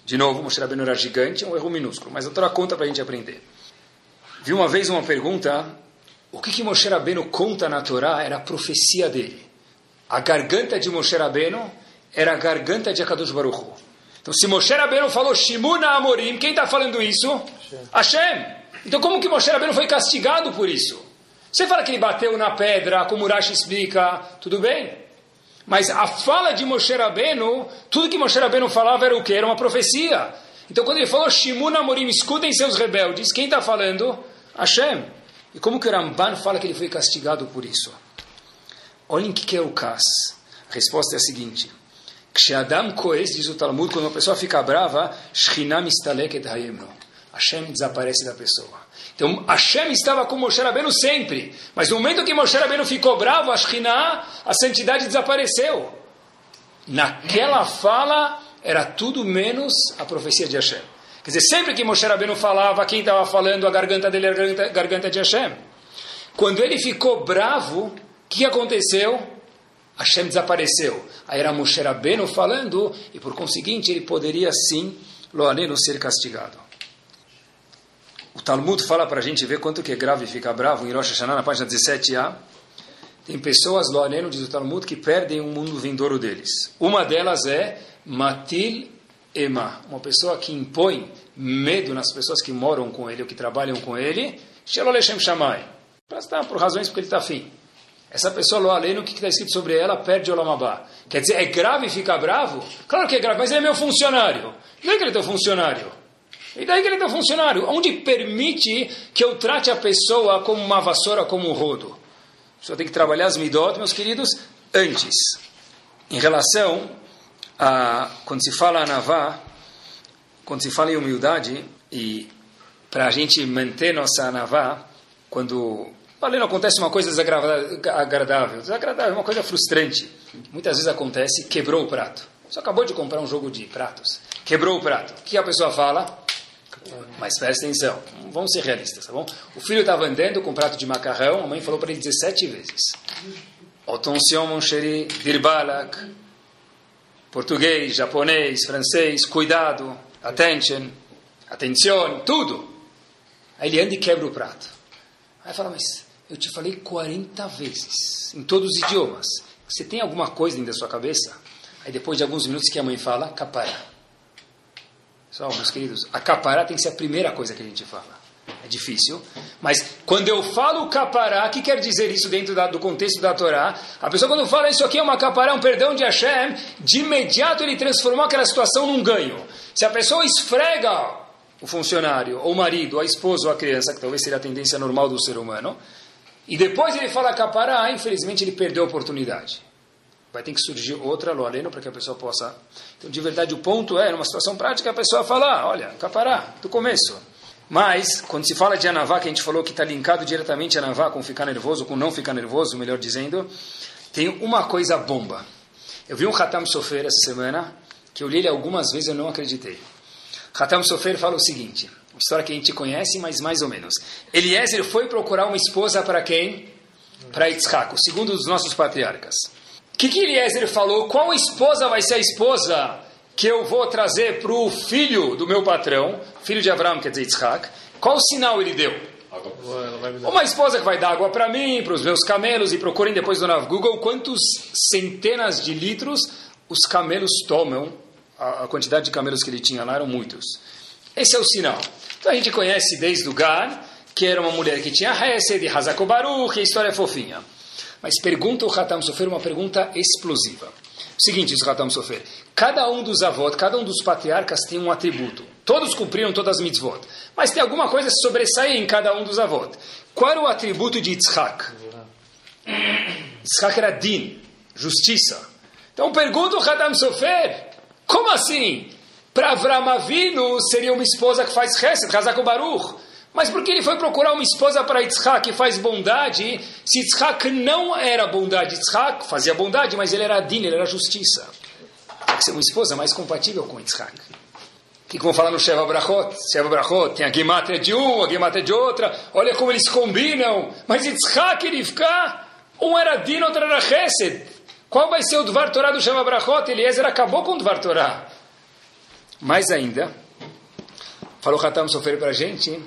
De novo, Moshe Rabbeinu era gigante, é um erro minúsculo, mas a Torá conta para a gente aprender. Vi uma vez uma pergunta, o que, que Moshe Rabbeinu conta na Torá era a profecia dele. A garganta de Moshe Rabbeinu era a garganta de Akadosh Baruch Hu. Então, se Moshe Rabbeinu falou Shimuna Amorim, quem está falando isso? Hashem. Hashem. Então, como que Moshe Rabbeinu foi castigado por isso? Você fala que ele bateu na pedra, como Urashi explica, tudo bem. Mas a fala de Moshe Rabbeinu, tudo que Moshe Rabbeinu falava era o que? Era uma profecia. Então, quando ele falou Shimuna Morim, escutem seus rebeldes, quem está falando? Hashem. E como que o Ramban fala que ele foi castigado por isso? Olhem o que é o Kas. A resposta é a seguinte. Ksheadam koes, diz o Talmud, quando uma pessoa fica brava, Shchinam istaleket hayemno. Hashem desaparece da pessoa. Então Hashem estava com Moshe Rabbeinu sempre, mas no momento que Moshe Rabbeinu ficou bravo, a a santidade desapareceu. Naquela fala era tudo menos a profecia de Hashem. Quer dizer, sempre que Moshe Rabbeinu falava, quem estava falando, a garganta dele era a garganta, garganta de Hashem. Quando ele ficou bravo, o que aconteceu? Hashem desapareceu. Aí era Moshe Rabbeinu falando, e por conseguinte ele poderia sim, Loaneno, ser castigado. O Talmud fala para a gente ver quanto que é grave ficar bravo em Rosh Hashanah, na página 17a. Tem pessoas, lo aleno, diz o Talmud, que perdem o mundo vindouro deles. Uma delas é Matil Ema, uma pessoa que impõe medo nas pessoas que moram com ele ou que trabalham com ele, Sheloleshem Shamai, por razões porque ele está afim. Essa pessoa, lo aleno, o que está escrito sobre ela, perde o Lamabá. Quer dizer, é grave ficar bravo? Claro que é grave, mas ele é meu funcionário. Não é que ele é teu funcionário. E daí que ele é teu funcionário? Onde permite que eu trate a pessoa como uma vassoura, como um rodo? Só tem que trabalhar as midot, meus queridos, antes. Em relação a, quando se fala anavá, quando se fala em humildade, e para a gente manter nossa anavá, quando ali não acontece uma coisa desagradável, desagradável, uma coisa frustrante, muitas vezes acontece, quebrou o prato. Você acabou de comprar um jogo de pratos, quebrou o prato. O que a pessoa fala? Mas presta atenção, vamos ser realistas, tá bom? O filho estava andando com um prato de macarrão, a mãe falou para ele 17 vezes. Attention, mon chéri, dirbalak. Português, japonês, francês, cuidado, attention, atenção, tudo. Aí ele anda e quebra o prato. Aí fala, mas eu te falei 40 vezes, em todos os idiomas. Você tem alguma coisa dentro da sua cabeça? Aí depois de alguns minutos que a mãe fala, capará. Só, meus queridos, a capará tem que ser a primeira coisa que a gente fala. É difícil. Mas quando eu falo capará, o que quer dizer isso dentro da, do contexto da Torá? A pessoa quando fala isso aqui é uma capará, um perdão de Hashem, de imediato ele transformou aquela situação num ganho. Se a pessoa esfrega o funcionário, ou o marido, ou a esposa, ou a criança, que talvez seja a tendência normal do ser humano, e depois ele fala capará, infelizmente ele perdeu a oportunidade vai ter que surgir outra loaleno para que a pessoa possa. Então, de verdade, o ponto é, numa situação prática, a pessoa falar, olha, capará, do começo. Mas, quando se fala de anavá, que a gente falou que está linkado diretamente a anavá com ficar nervoso, com não ficar nervoso, melhor dizendo, tem uma coisa bomba. Eu vi um Hatam Sofer essa semana, que eu li ele algumas vezes e eu não acreditei. Hatam Sofer fala o seguinte, uma história que a gente conhece, mas mais ou menos. Eliezer foi procurar uma esposa para quem? Para Yitzhak, o segundo dos nossos patriarcas. O que, que Eliezer falou? Qual esposa vai ser a esposa que eu vou trazer para o filho do meu patrão, filho de Abraão, quer dizer, Yitzhak? Qual sinal ele deu? Uma esposa que vai dar água para mim, para os meus camelos, e procurem depois no Google quantos centenas de litros os camelos tomam, a, quantidade de camelos que ele tinha lá eram muitos. Esse é o sinal. Então a gente conhece desde o Gar, que era uma mulher que tinha Hesed, Hazakobaru, que a história é fofinha. Mas pergunta o Hatam Sofer uma pergunta explosiva. Seguinte, diz o Hatam Sofer, cada um dos avós, cada um dos patriarcas tem um atributo. Todos cumpriram todas as mitzvot. Mas tem alguma coisa que sobressair em cada um dos avós. Qual era o atributo de Yitzhak? [coughs] Yitzhak era din, justiça. Então pergunta o Hatam Sofer, como assim? Para Avram Avinu seria uma esposa que faz chesed, Hazak Baruch. Mas por que ele foi procurar uma esposa para Yitzhak que faz bondade, se Yitzhak não era bondade? Yitzhak fazia bondade, mas ele era din, ele era justiça. Tem que ser uma esposa mais compatível com Yitzhak. O que vão falar no Sheva Brachot? Sheva Brachot tem a gematria de um, a gematria de outra. Olha como eles combinam. Mas Yitzhak e Rivka, um era din, outro era chesed. Qual vai ser o Dvar Torah do Sheva Brachot? Eliezer acabou com o Dvar Torah. Mais ainda, falou Hatam Sofer para a gente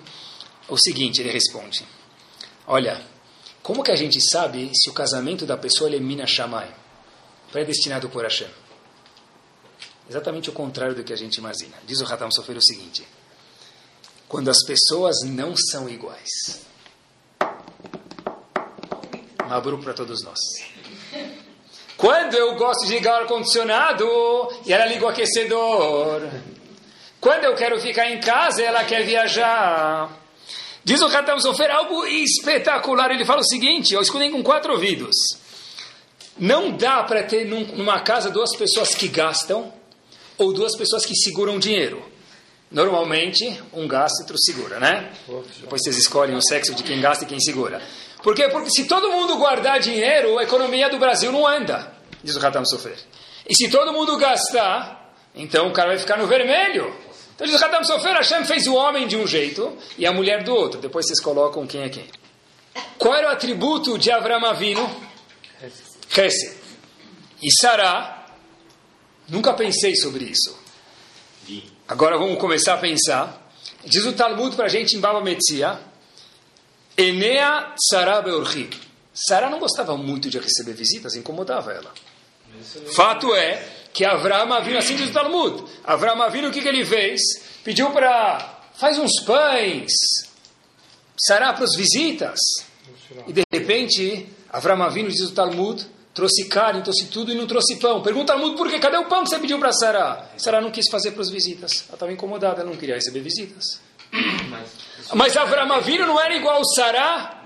o seguinte, ele responde: Olha, como que a gente sabe se o casamento da pessoa é mina shamai, predestinado por Hashem? Exatamente o contrário do que a gente imagina. Diz o Hatam Sofer o seguinte: quando as pessoas não são iguais. Mabru para todos nós. Quando eu gosto de ligar o ar-condicionado e ela liga o aquecedor. Quando eu quero ficar em casa, ela quer viajar. Diz o Hatam Sofer algo espetacular. Ele fala o seguinte: eu escutei com quatro ouvidos. Não dá para ter num, numa casa duas pessoas que gastam ou duas pessoas que seguram dinheiro. Normalmente, um gasta e outro segura, né? Depois vocês escolhem o sexo de quem gasta e quem segura. Por quê? Porque se todo mundo guardar dinheiro, a economia do Brasil não anda, diz o Hatam Sofer. E se todo mundo gastar, então o cara vai ficar no vermelho. Então diz o Hatam Sofer, Hashem fez o homem de um jeito e a mulher do outro. Depois vocês colocam quem é quem. Qual era o atributo de Avram Avinu? Hesed. E Sarah? Nunca pensei sobre isso. Agora vamos começar a pensar. Diz o Talmud para a gente em Baba Metzia, Enea Tsara Beorchim. Sara não gostava muito de receber visitas, incomodava ela. Fato é que Avram Avinu, assim diz o Talmud, Avram Avinu, o que, que ele fez? Pediu para, faz uns pães, Sara para as visitas. E de repente, Avram Avinu, diz o Talmud, trouxe carne, trouxe tudo e não trouxe pão. Pergunta Talmud por quê? Cadê o pão que você pediu para Sara? Sara não quis fazer para as visitas. Ela estava incomodada, ela não queria receber visitas. Mas Avram Avinu não era igual ao Sara?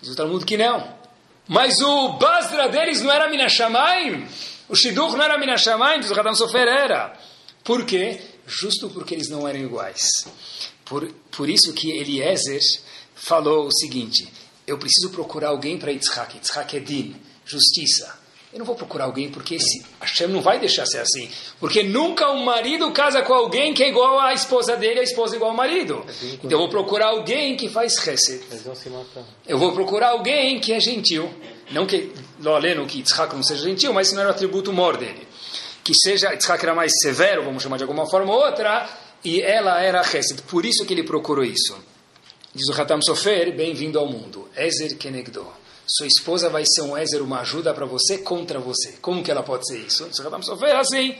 Diz o Talmud que não. Mas o Basra deles não era Minashamayim? O Shidduch não era Minashamayim? Diz o Radam Sofer era. Por quê? Justo porque eles não eram iguais. Por, por isso que Eliezer falou o seguinte, eu preciso procurar alguém para Yitzhak. Yitzhak é din, justiça. Eu não vou procurar alguém porque esse Hashem não vai deixar ser assim. Porque nunca um marido casa com alguém que é igual à esposa dele, a esposa é igual ao marido. Então eu vou procurar alguém que faz chesed. Eu vou procurar alguém que é gentil. Não que, além que Yitzhak não seja gentil, mas isso não era o atributo maior dele. Que seja, Yitzhak era mais severo, vamos chamar de alguma forma ou outra, e ela era chesed. Por isso que ele procurou isso. Diz o Hatam Sofer, bem-vindo ao mundo. Ezer Kenegdo. Sua esposa vai ser um Ezer, uma ajuda para você contra você. Como que ela pode ser isso? O Hatam Sofer assim.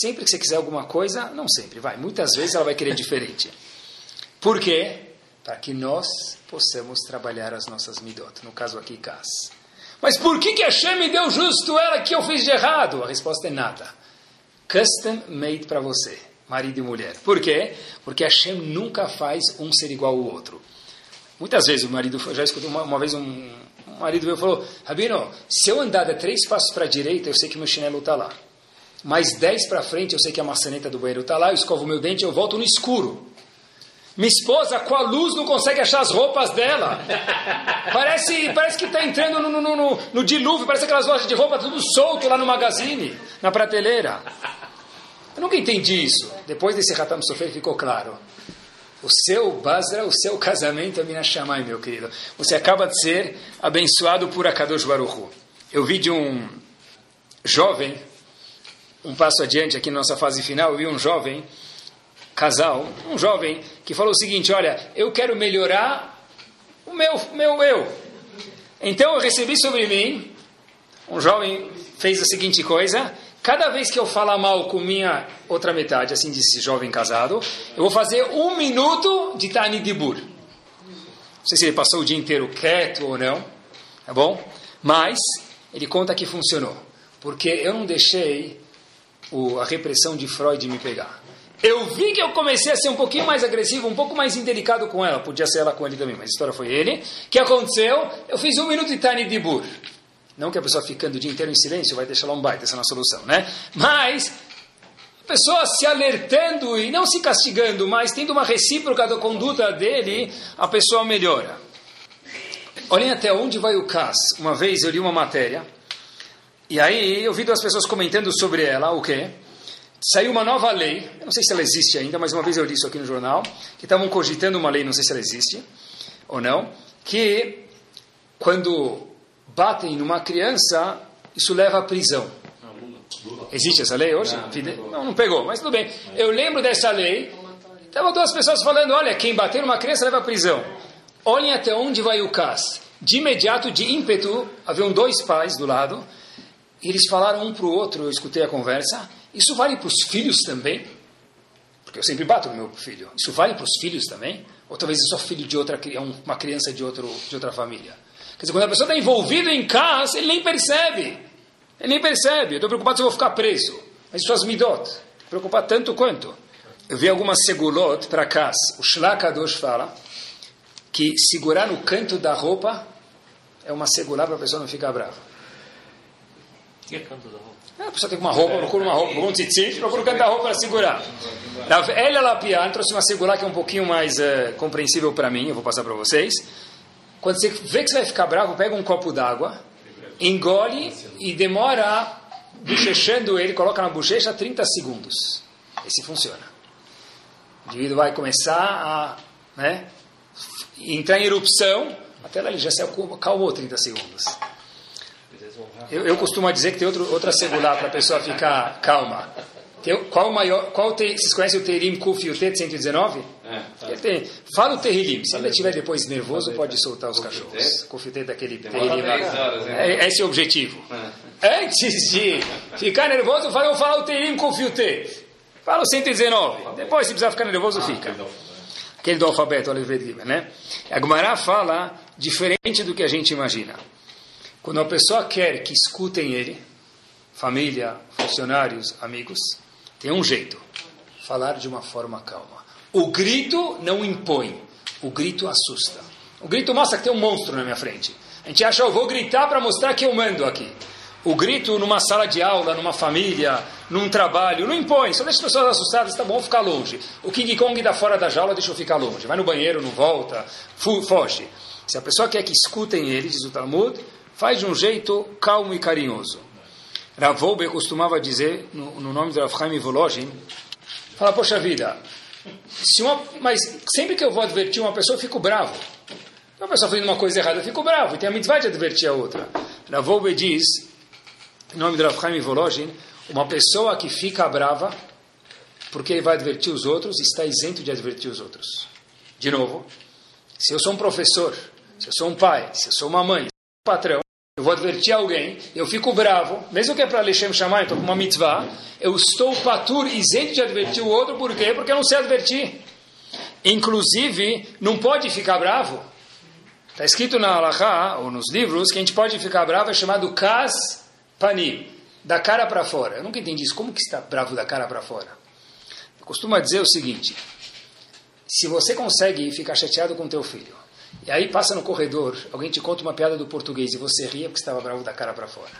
Sempre que você quiser alguma coisa, não sempre, vai. Muitas vezes ela vai querer diferente. [laughs] Por quê? Para que nós possamos trabalhar as nossas midot. No caso aqui, Cas. Mas por que, que Hashem me deu justo ela que eu fiz de errado? A resposta é nada. Custom made para você marido e mulher. Por quê? Porque Hashem nunca faz um ser igual ao outro. Muitas vezes o marido, já escutei uma, uma vez um, um, marido e falou, Rabino, se eu andar três passos para a direita, eu sei que meu chinelo está lá. Mais dez para frente, eu sei que a maçaneta do banheiro está lá, eu escovo meu dente, eu volto no escuro. Minha esposa, com a luz, não consegue achar as roupas dela. [laughs] Parece, parece que está entrando no, no, no, no, dilúvio, parece aquelas lojas de roupa tudo solto lá no magazine, na prateleira. Eu nunca entendi isso. Depois desse Ratam Sofer ficou claro. O seu Basra, o seu casamento é Minas Shammai, meu querido. Você acaba de ser abençoado por Akadosh Baruchu. Eu vi de um jovem, um passo adiante aqui na nossa fase final, eu vi um jovem, casal, um jovem que falou o seguinte, olha, eu quero melhorar o meu, meu eu. Então eu recebi sobre mim, um jovem fez a seguinte coisa, Cada vez que eu falar mal com minha outra metade, assim disse jovem casado, eu vou fazer um minuto de Tani Dibur. Não sei se ele passou o dia inteiro quieto ou não, tá bom? Mas ele conta que funcionou. Porque eu não deixei o, a repressão de Freud me pegar. Eu vi que eu comecei a ser um pouquinho mais agressivo, um pouco mais indelicado com ela. Podia ser ela com ele também, mas a história foi ele. O que aconteceu? Eu fiz um minuto de Tani Dibur. Não que a pessoa ficando o dia inteiro em silêncio vai deixar lá um baita, essa não é a solução, né? Mas a pessoa se alertando e não se castigando, mas tendo uma recíproca da conduta dele, a pessoa melhora. Olhem até onde vai o CAS. Uma vez eu li uma matéria, e aí eu vi duas pessoas comentando sobre ela, o quê? Saiu uma nova lei, eu não sei se ela existe ainda, mas uma vez eu li isso aqui no jornal, que estavam cogitando uma lei, não sei se ela existe ou não, que quando batem numa criança, isso leva à prisão. Existe essa lei hoje? Não, não pegou, mas tudo bem. Eu lembro dessa lei. Estavam duas pessoas falando: olha, quem bater numa criança leva à prisão. Olhem até onde vai o caso. De imediato, de ímpeto, haviam dois pais do lado. E eles falaram um para o outro, eu escutei a conversa. Isso vale para os filhos também? Porque eu sempre bato no meu filho. Isso vale para os filhos também? Ou talvez eu sou filho de outra uma criança de, outro, de outra família? Quer dizer, quando a pessoa está envolvida em casa, ele nem percebe. Ele nem percebe. Eu estou preocupado se eu vou ficar preso. Mas suas midot. Preocupar tanto quanto. Eu vi algumas segulot para casa. O Shlakadosh fala que segurar no canto da roupa é uma segular para a pessoa não ficar brava. O que é canto da roupa? É, a pessoa tem uma roupa, procura uma roupa, um tzitzit, procura o canto da roupa para segurar. Ela Lapian trouxe uma segular que é um pouquinho mais uh, compreensível para mim, eu vou passar para vocês. Quando você vê que você vai ficar bravo, pega um copo d'água, engole e demora bochechando ele, coloca na bochecha 30 segundos. Esse funciona. O indivíduo vai começar a né, entrar em erupção, até lá ele já se acalmou 30 segundos. Eu, eu costumo dizer que tem outro, outra segular para a pessoa ficar calma. Tem- qual o maior, qual te, vocês conhecem o Tehilim Kuf e o Tet 119? É, tá. Tem- fala o Tehilim. Se ainda estiver depois nervoso, pode soltar os cachorros. Tet daquele Tehilim lá. 10 horas, hein? É, esse é o objetivo. Antes de ficar nervoso, fala, eu falo o Tehilim Kuf e o Tet. Fala o 119. Depois, se precisar ficar nervoso, fica. Aquele do alfabeto, Olivet Gimel, né? A Gemara fala diferente do que a gente imagina. Quando uma pessoa quer que escutem ele, família, funcionários, amigos, tem um jeito: falar de uma forma calma. O grito não impõe, o grito assusta. O grito mostra que tem um monstro na minha frente. A gente acha, eu vou gritar para mostrar que eu mando aqui. O grito numa sala de aula, numa família, num trabalho, não impõe, só deixa as pessoas assustadas, tá bom ficar longe. O King Kong dá fora da jaula, deixa eu ficar longe. Vai no banheiro, não volta, foge. Se a pessoa quer que escutem ele, diz o Talmud, faz de um jeito calmo e carinhoso. Ravolbe costumava dizer, no, no nome do Rav Chaim Volozhin, fala, poxa vida, se uma, mas sempre que eu vou advertir uma pessoa, eu fico bravo. Uma pessoa fazendo uma coisa errada, eu fico bravo, e tem a mitzvah de advertir a outra. Ravolbe diz, em nome do Rav Chaim uma pessoa que fica brava, porque ele vai advertir os outros, está isento de advertir os outros. De novo, se eu sou um professor, se eu sou um pai, se eu sou uma mãe, se eu sou um patrão, eu vou advertir alguém, eu fico bravo, mesmo que é para Lechem Shammai, estou com uma mitzvah, eu estou patur, isento de advertir o outro, por quê? Porque eu não sei advertir. Inclusive, não pode ficar bravo. Está escrito na Halachá, ou nos livros, que a gente pode ficar bravo, é chamado Kas Panim, da cara para fora. Eu nunca entendi isso. Como que está bravo da cara para fora? Eu costumo dizer o seguinte, se você consegue ficar chateado com teu filho, e aí passa no corredor, alguém te conta uma piada do português e você ria porque estava bravo da cara para fora.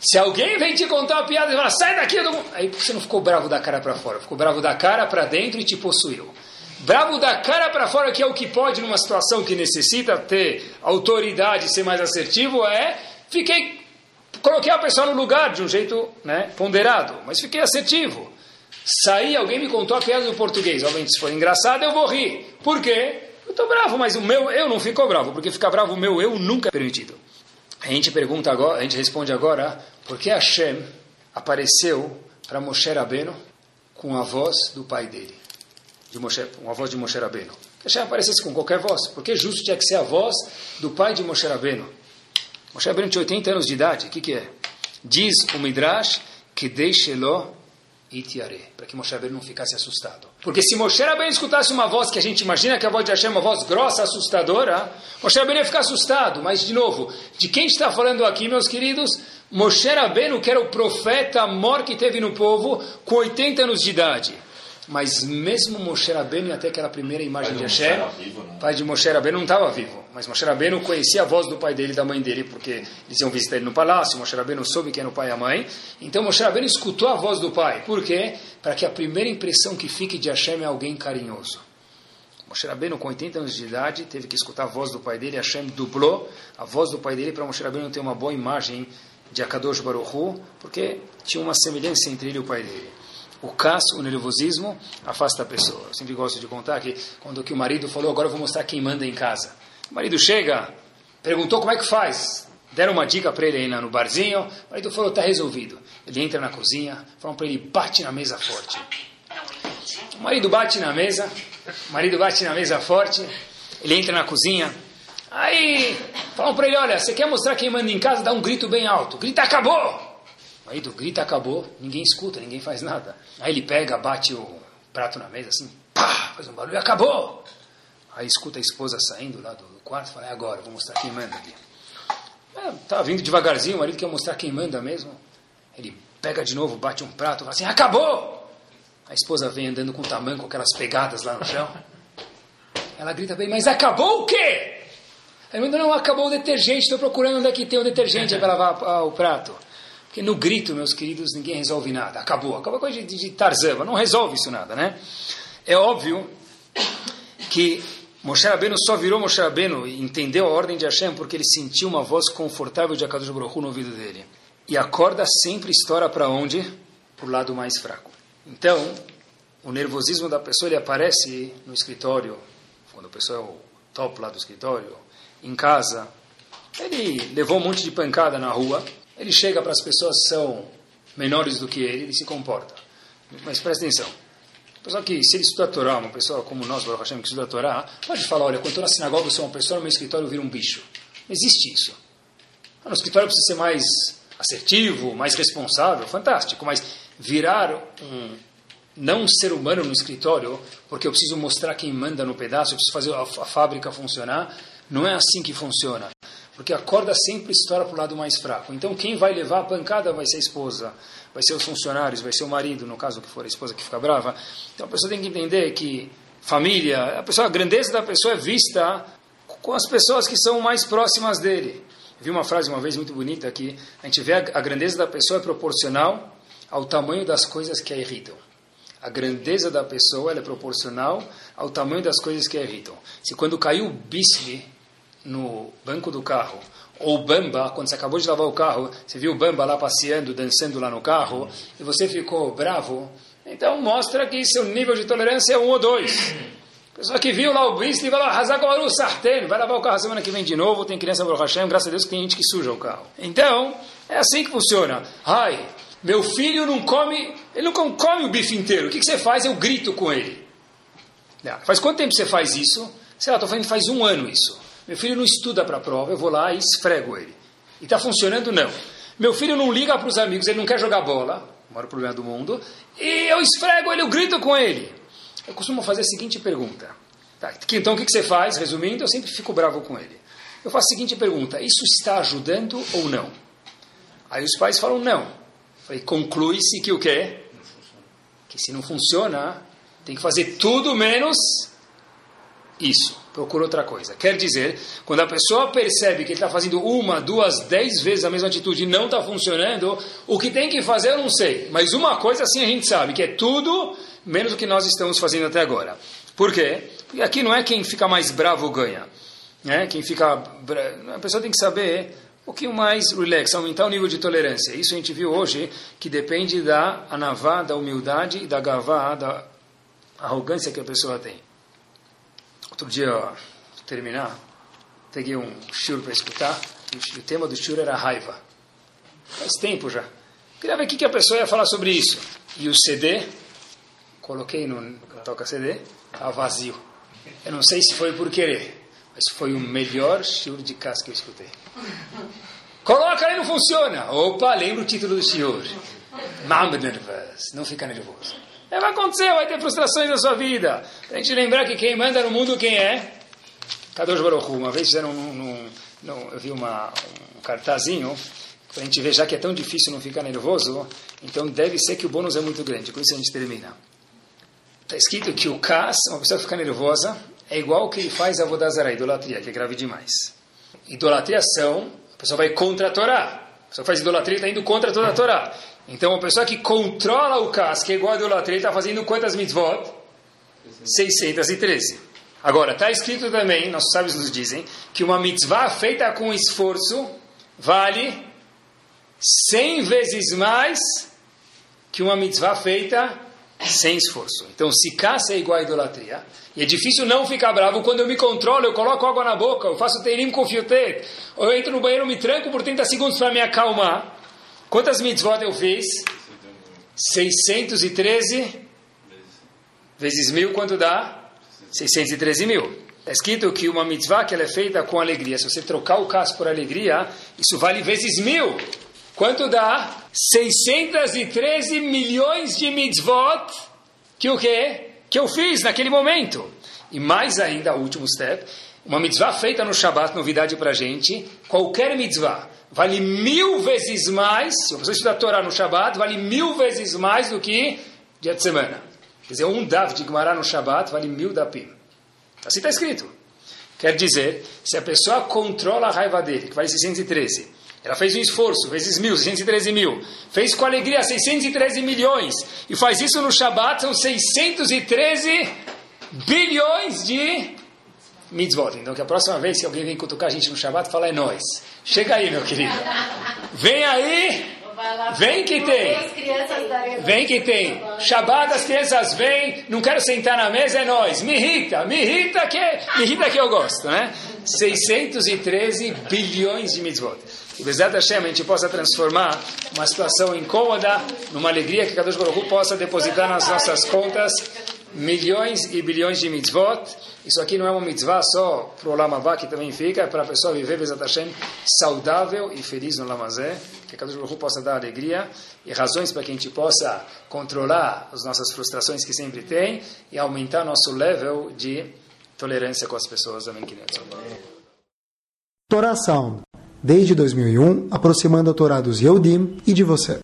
Se alguém vem te contar uma piada e fala, sai daqui, do... aí você não ficou bravo da cara para fora? Ficou bravo da cara para dentro e te possuiu. Bravo da cara para fora, que é o que pode numa situação que necessita ter autoridade, ser mais assertivo, é fiquei, coloquei a pessoa no lugar de um jeito né, ponderado, mas fiquei assertivo. Saí, alguém me contou a piada do português, obviamente se for engraçado eu vou rir. Por quê? Eu estou bravo, mas o meu eu não ficou bravo, porque ficar bravo o meu eu nunca é permitido. A gente pergunta agora, a gente responde agora, por que Hashem apareceu para Moshe Rabbeinu com a voz do pai dele? De Moshe, com a voz de Moshe Rabbeinu. Que Hashem aparecesse com qualquer voz, porque justo tinha que ser a voz do pai de Moshe Rabbeinu. Moshe Rabbeinu tinha 80 anos de idade, o que, que é? Diz o Midrash que deixe-lo itiare, para que Moshe Rabbeinu não ficasse assustado. Porque se Moshe Rabbeinu escutasse uma voz que a gente imagina que a voz de Hashem é uma voz grossa, assustadora, Moshe Rabbeinu ia ficar assustado. Mas, de novo, de quem está falando aqui, meus queridos? Moshe Rabbeinu, que era o profeta maior que teve no povo, com 80 anos de idade. Mas mesmo Moshe Rabbeinu, até aquela primeira imagem de Hashem, pai de Moshe Rabbeinu não estava vivo. Mas Moshe Rabbeinu conhecia a voz do pai dele e da mãe dele, porque eles iam visitar ele no palácio, Moshe Rabbeinu soube quem era o pai e a mãe. Então Moshe Rabbeinu escutou a voz do pai. Por quê? Para que a primeira impressão que fique de Hashem é alguém carinhoso. Moshe Rabbeinu, com 80 anos de idade, teve que escutar a voz do pai dele, Hashem dublou a voz do pai dele para Moshe Rabbeinu ter uma boa imagem de Akadosh Baruch Hu, porque tinha uma semelhança entre ele e o pai dele. O caso, o nervosismo, afasta a pessoa. Eu sempre gosto de contar que quando que o marido falou, agora eu vou mostrar quem manda em casa. O marido chega, perguntou como é que faz. Deram uma dica para ele aí no barzinho. O marido falou, está resolvido. Ele entra na cozinha, falam para ele, bate na mesa forte. O marido bate na mesa, o marido bate na mesa forte, ele entra na cozinha. Aí falam para ele, olha, você quer mostrar quem manda em casa? Dá um grito bem alto. Grita, acabou! O marido grita, acabou, ninguém escuta, ninguém faz nada. Aí ele pega, bate o prato na mesa assim, pá, faz um barulho, acabou! Aí escuta a esposa saindo lá do quarto, fala, é agora, vou mostrar quem manda aqui. É, tá vindo devagarzinho, o marido quer mostrar quem manda mesmo. Ele pega de novo, bate um prato, fala assim, acabou! A esposa vem andando com tamanho, com aquelas pegadas lá no chão. Ela grita bem, mas acabou o quê? Ele não, acabou o detergente, estou procurando onde é que tem o detergente para lavar o prato. Porque no grito, meus queridos, ninguém resolve nada. Acabou. Acabou a coisa de, de Tarzan, não resolve isso nada, né? É óbvio que Moshe Rabbeinu só virou Moshe Rabbeinu e entendeu a ordem de Hashem porque ele sentiu uma voz confortável de Akadosh Baruch no ouvido dele. E a corda sempre estoura para onde? Para o lado mais fraco. Então, o nervosismo da pessoa ele aparece no escritório, quando a pessoa é o top lá do escritório, em casa. Ele levou um monte de pancada na rua, ele chega para as pessoas que são menores do que ele, ele se comporta. Mas presta atenção. Pessoal que, se ele estuda a Torá, uma pessoa como nós, Baruch Hashem, que estuda a Torá, pode falar, olha, quando estou na sinagoga eu sou uma pessoa, no meu escritório eu viro um bicho. Não existe isso. Ah, no escritório precisa ser mais assertivo, mais responsável, fantástico, mas virar um não ser humano no escritório, porque eu preciso mostrar quem manda no pedaço, eu preciso fazer a, a fábrica funcionar, não é assim que funciona. Porque a corda sempre estoura para o lado mais fraco. Então quem vai levar a pancada vai ser a esposa, vai ser os funcionários, vai ser o marido, no caso que for a esposa que fica brava. Então a pessoa tem que entender que família, a, pessoa, a grandeza da pessoa é vista com as pessoas que são mais próximas dele. vi uma frase uma vez muito bonita aqui, a gente vê a, grandeza da pessoa é proporcional ao tamanho das coisas que a irritam. A grandeza da pessoa é proporcional ao tamanho das coisas que a irritam. Se quando caiu o bisli no banco do carro, ou Bamba, quando você acabou de lavar o carro, você viu o Bamba lá passeando, dançando lá no carro, e você ficou bravo, então mostra que seu nível de tolerância é um ou dois. Pessoa que viu lá o bisli vai lá, Hazakomaru Sarten, vai lavar o carro a semana que vem de novo, tem criança no Hashem, graças a Deus que tem gente que suja o carro. Então, é assim que funciona. Ai, meu filho não come, ele não come o bife inteiro. O que, que você faz? Eu grito com ele. Faz quanto tempo você faz isso? Sei lá, estou fazendo faz um ano isso. Meu filho não estuda para a prova, eu vou lá e esfrego ele. E está funcionando? Não. Meu filho não liga para os amigos, ele não quer jogar bola, o maior problema do mundo, e eu esfrego ele, eu grito com ele. Eu costumo fazer a seguinte pergunta. Tá, então o que, que você faz? Resumindo, eu sempre fico bravo com ele. Eu faço a seguinte pergunta: isso está ajudando ou não? Aí os pais falam não. Falei, conclui-se que o quê? Que se não funciona, tem que fazer tudo menos isso. Procura outra coisa. Quer dizer, quando a pessoa percebe que ele está fazendo uma, duas, dez vezes a mesma atitude e não está funcionando, o que tem que fazer eu não sei. Mas uma coisa sim a gente sabe, que é tudo menos o que nós estamos fazendo até agora. Por quê? Porque aqui não é quem fica mais bravo ganha. Né? Quem fica... A pessoa tem que saber um pouquinho mais relax, aumentar o nível de tolerância. Isso a gente viu hoje, que depende da anavá, da humildade e da gavá, da arrogância que a pessoa tem. Outro dia, ó, terminar, peguei um shur para escutar, o tema do shur era raiva. Faz tempo já. Queria ver o que a pessoa ia falar sobre isso. E o CD, coloquei no toca CD, estava vazio. Eu não sei se foi por querer. Mas foi o melhor shiur de casa que eu escutei. Coloca aí, não funciona. Opa, lembra o título do shiur. Mambo nervoso. Não fica nervoso. É, vai acontecer, vai ter frustrações na sua vida. Pra gente lembrar que quem manda no mundo, quem é? Kadosh Baruch Uma vez fizeram um, um, um, eu vi uma, um cartazinho para a gente ver, já que é tão difícil não ficar nervoso, então deve ser que o bônus é muito grande. Com isso a gente termina. Está escrito que o Kas, uma pessoa que fica nervosa, é igual o que ele faz a Vodazara, idolatria, que é grave demais. Idolatria são, a pessoa vai contra a Torá. A pessoa que faz idolatria está indo contra toda a Torá. Então, a pessoa que controla o cas, que é igual a idolatria, está fazendo quantas mitzvot? 613. Agora, está escrito também, nossos sábios nos dizem, que uma mitzvah feita com esforço vale 100 vezes mais que uma mitzvah feita sem esforço. Então, se caça é igual a idolatria, e é difícil não ficar bravo quando eu me controlo, eu coloco água na boca, eu faço teirim com fiotet, ou eu entro no banheiro, me tranco por 30 segundos para me acalmar. Quantas mitzvot eu fiz? 613 vezes mil, quanto dá? 613 mil. Está escrito que uma mitzvah que ela é feita com alegria. Se você trocar o caso por alegria, isso vale vezes mil. Quanto dá? 613 milhões de mitzvot que o quê? Que eu fiz naquele momento. E mais ainda, o último step, uma mitzvah feita no Shabat, novidade para gente, qualquer mitzvah, vale mil vezes mais, se você estudar a Torá no Shabat, vale mil vezes mais do que dia de semana. Quer dizer, um Dav de Gemara no Shabat vale mil Dapim. Assim está escrito. Quer dizer, se a pessoa controla a raiva dele, que vale 613, ela fez um esforço, vezes mil, 613 mil. Fez com alegria 613 milhões. E faz isso no Shabat, são 613 bilhões de mitzvot. Então, que a próxima vez que alguém vem cutucar a gente no Shabat, fala é nós. Chega aí, meu querido. Vem aí. Vem que tem. Vem que tem. Shabat, as crianças vêm, não quero sentar na mesa, é nós. Me irrita, me irrita que, me irrita que eu gosto, né? 613 bilhões de mitzvot. E Bezat Hashem, a gente possa transformar uma situação incômoda numa alegria que Kadosh Baruch Hu possa depositar nas nossas contas milhões e bilhões de mitzvot. Isso aqui não é uma mitzvah só para o Lamabá, que também fica, é para a pessoa viver, Bezat Hashem, saudável e feliz no Lamazé. Que Kadosh Baruch possa dar alegria e razões para que a gente possa controlar as nossas frustrações que sempre tem e aumentar nosso level de tolerância com as pessoas. Amém. Sound, desde 2001, aproximando a Torá dos Yehudim e de você.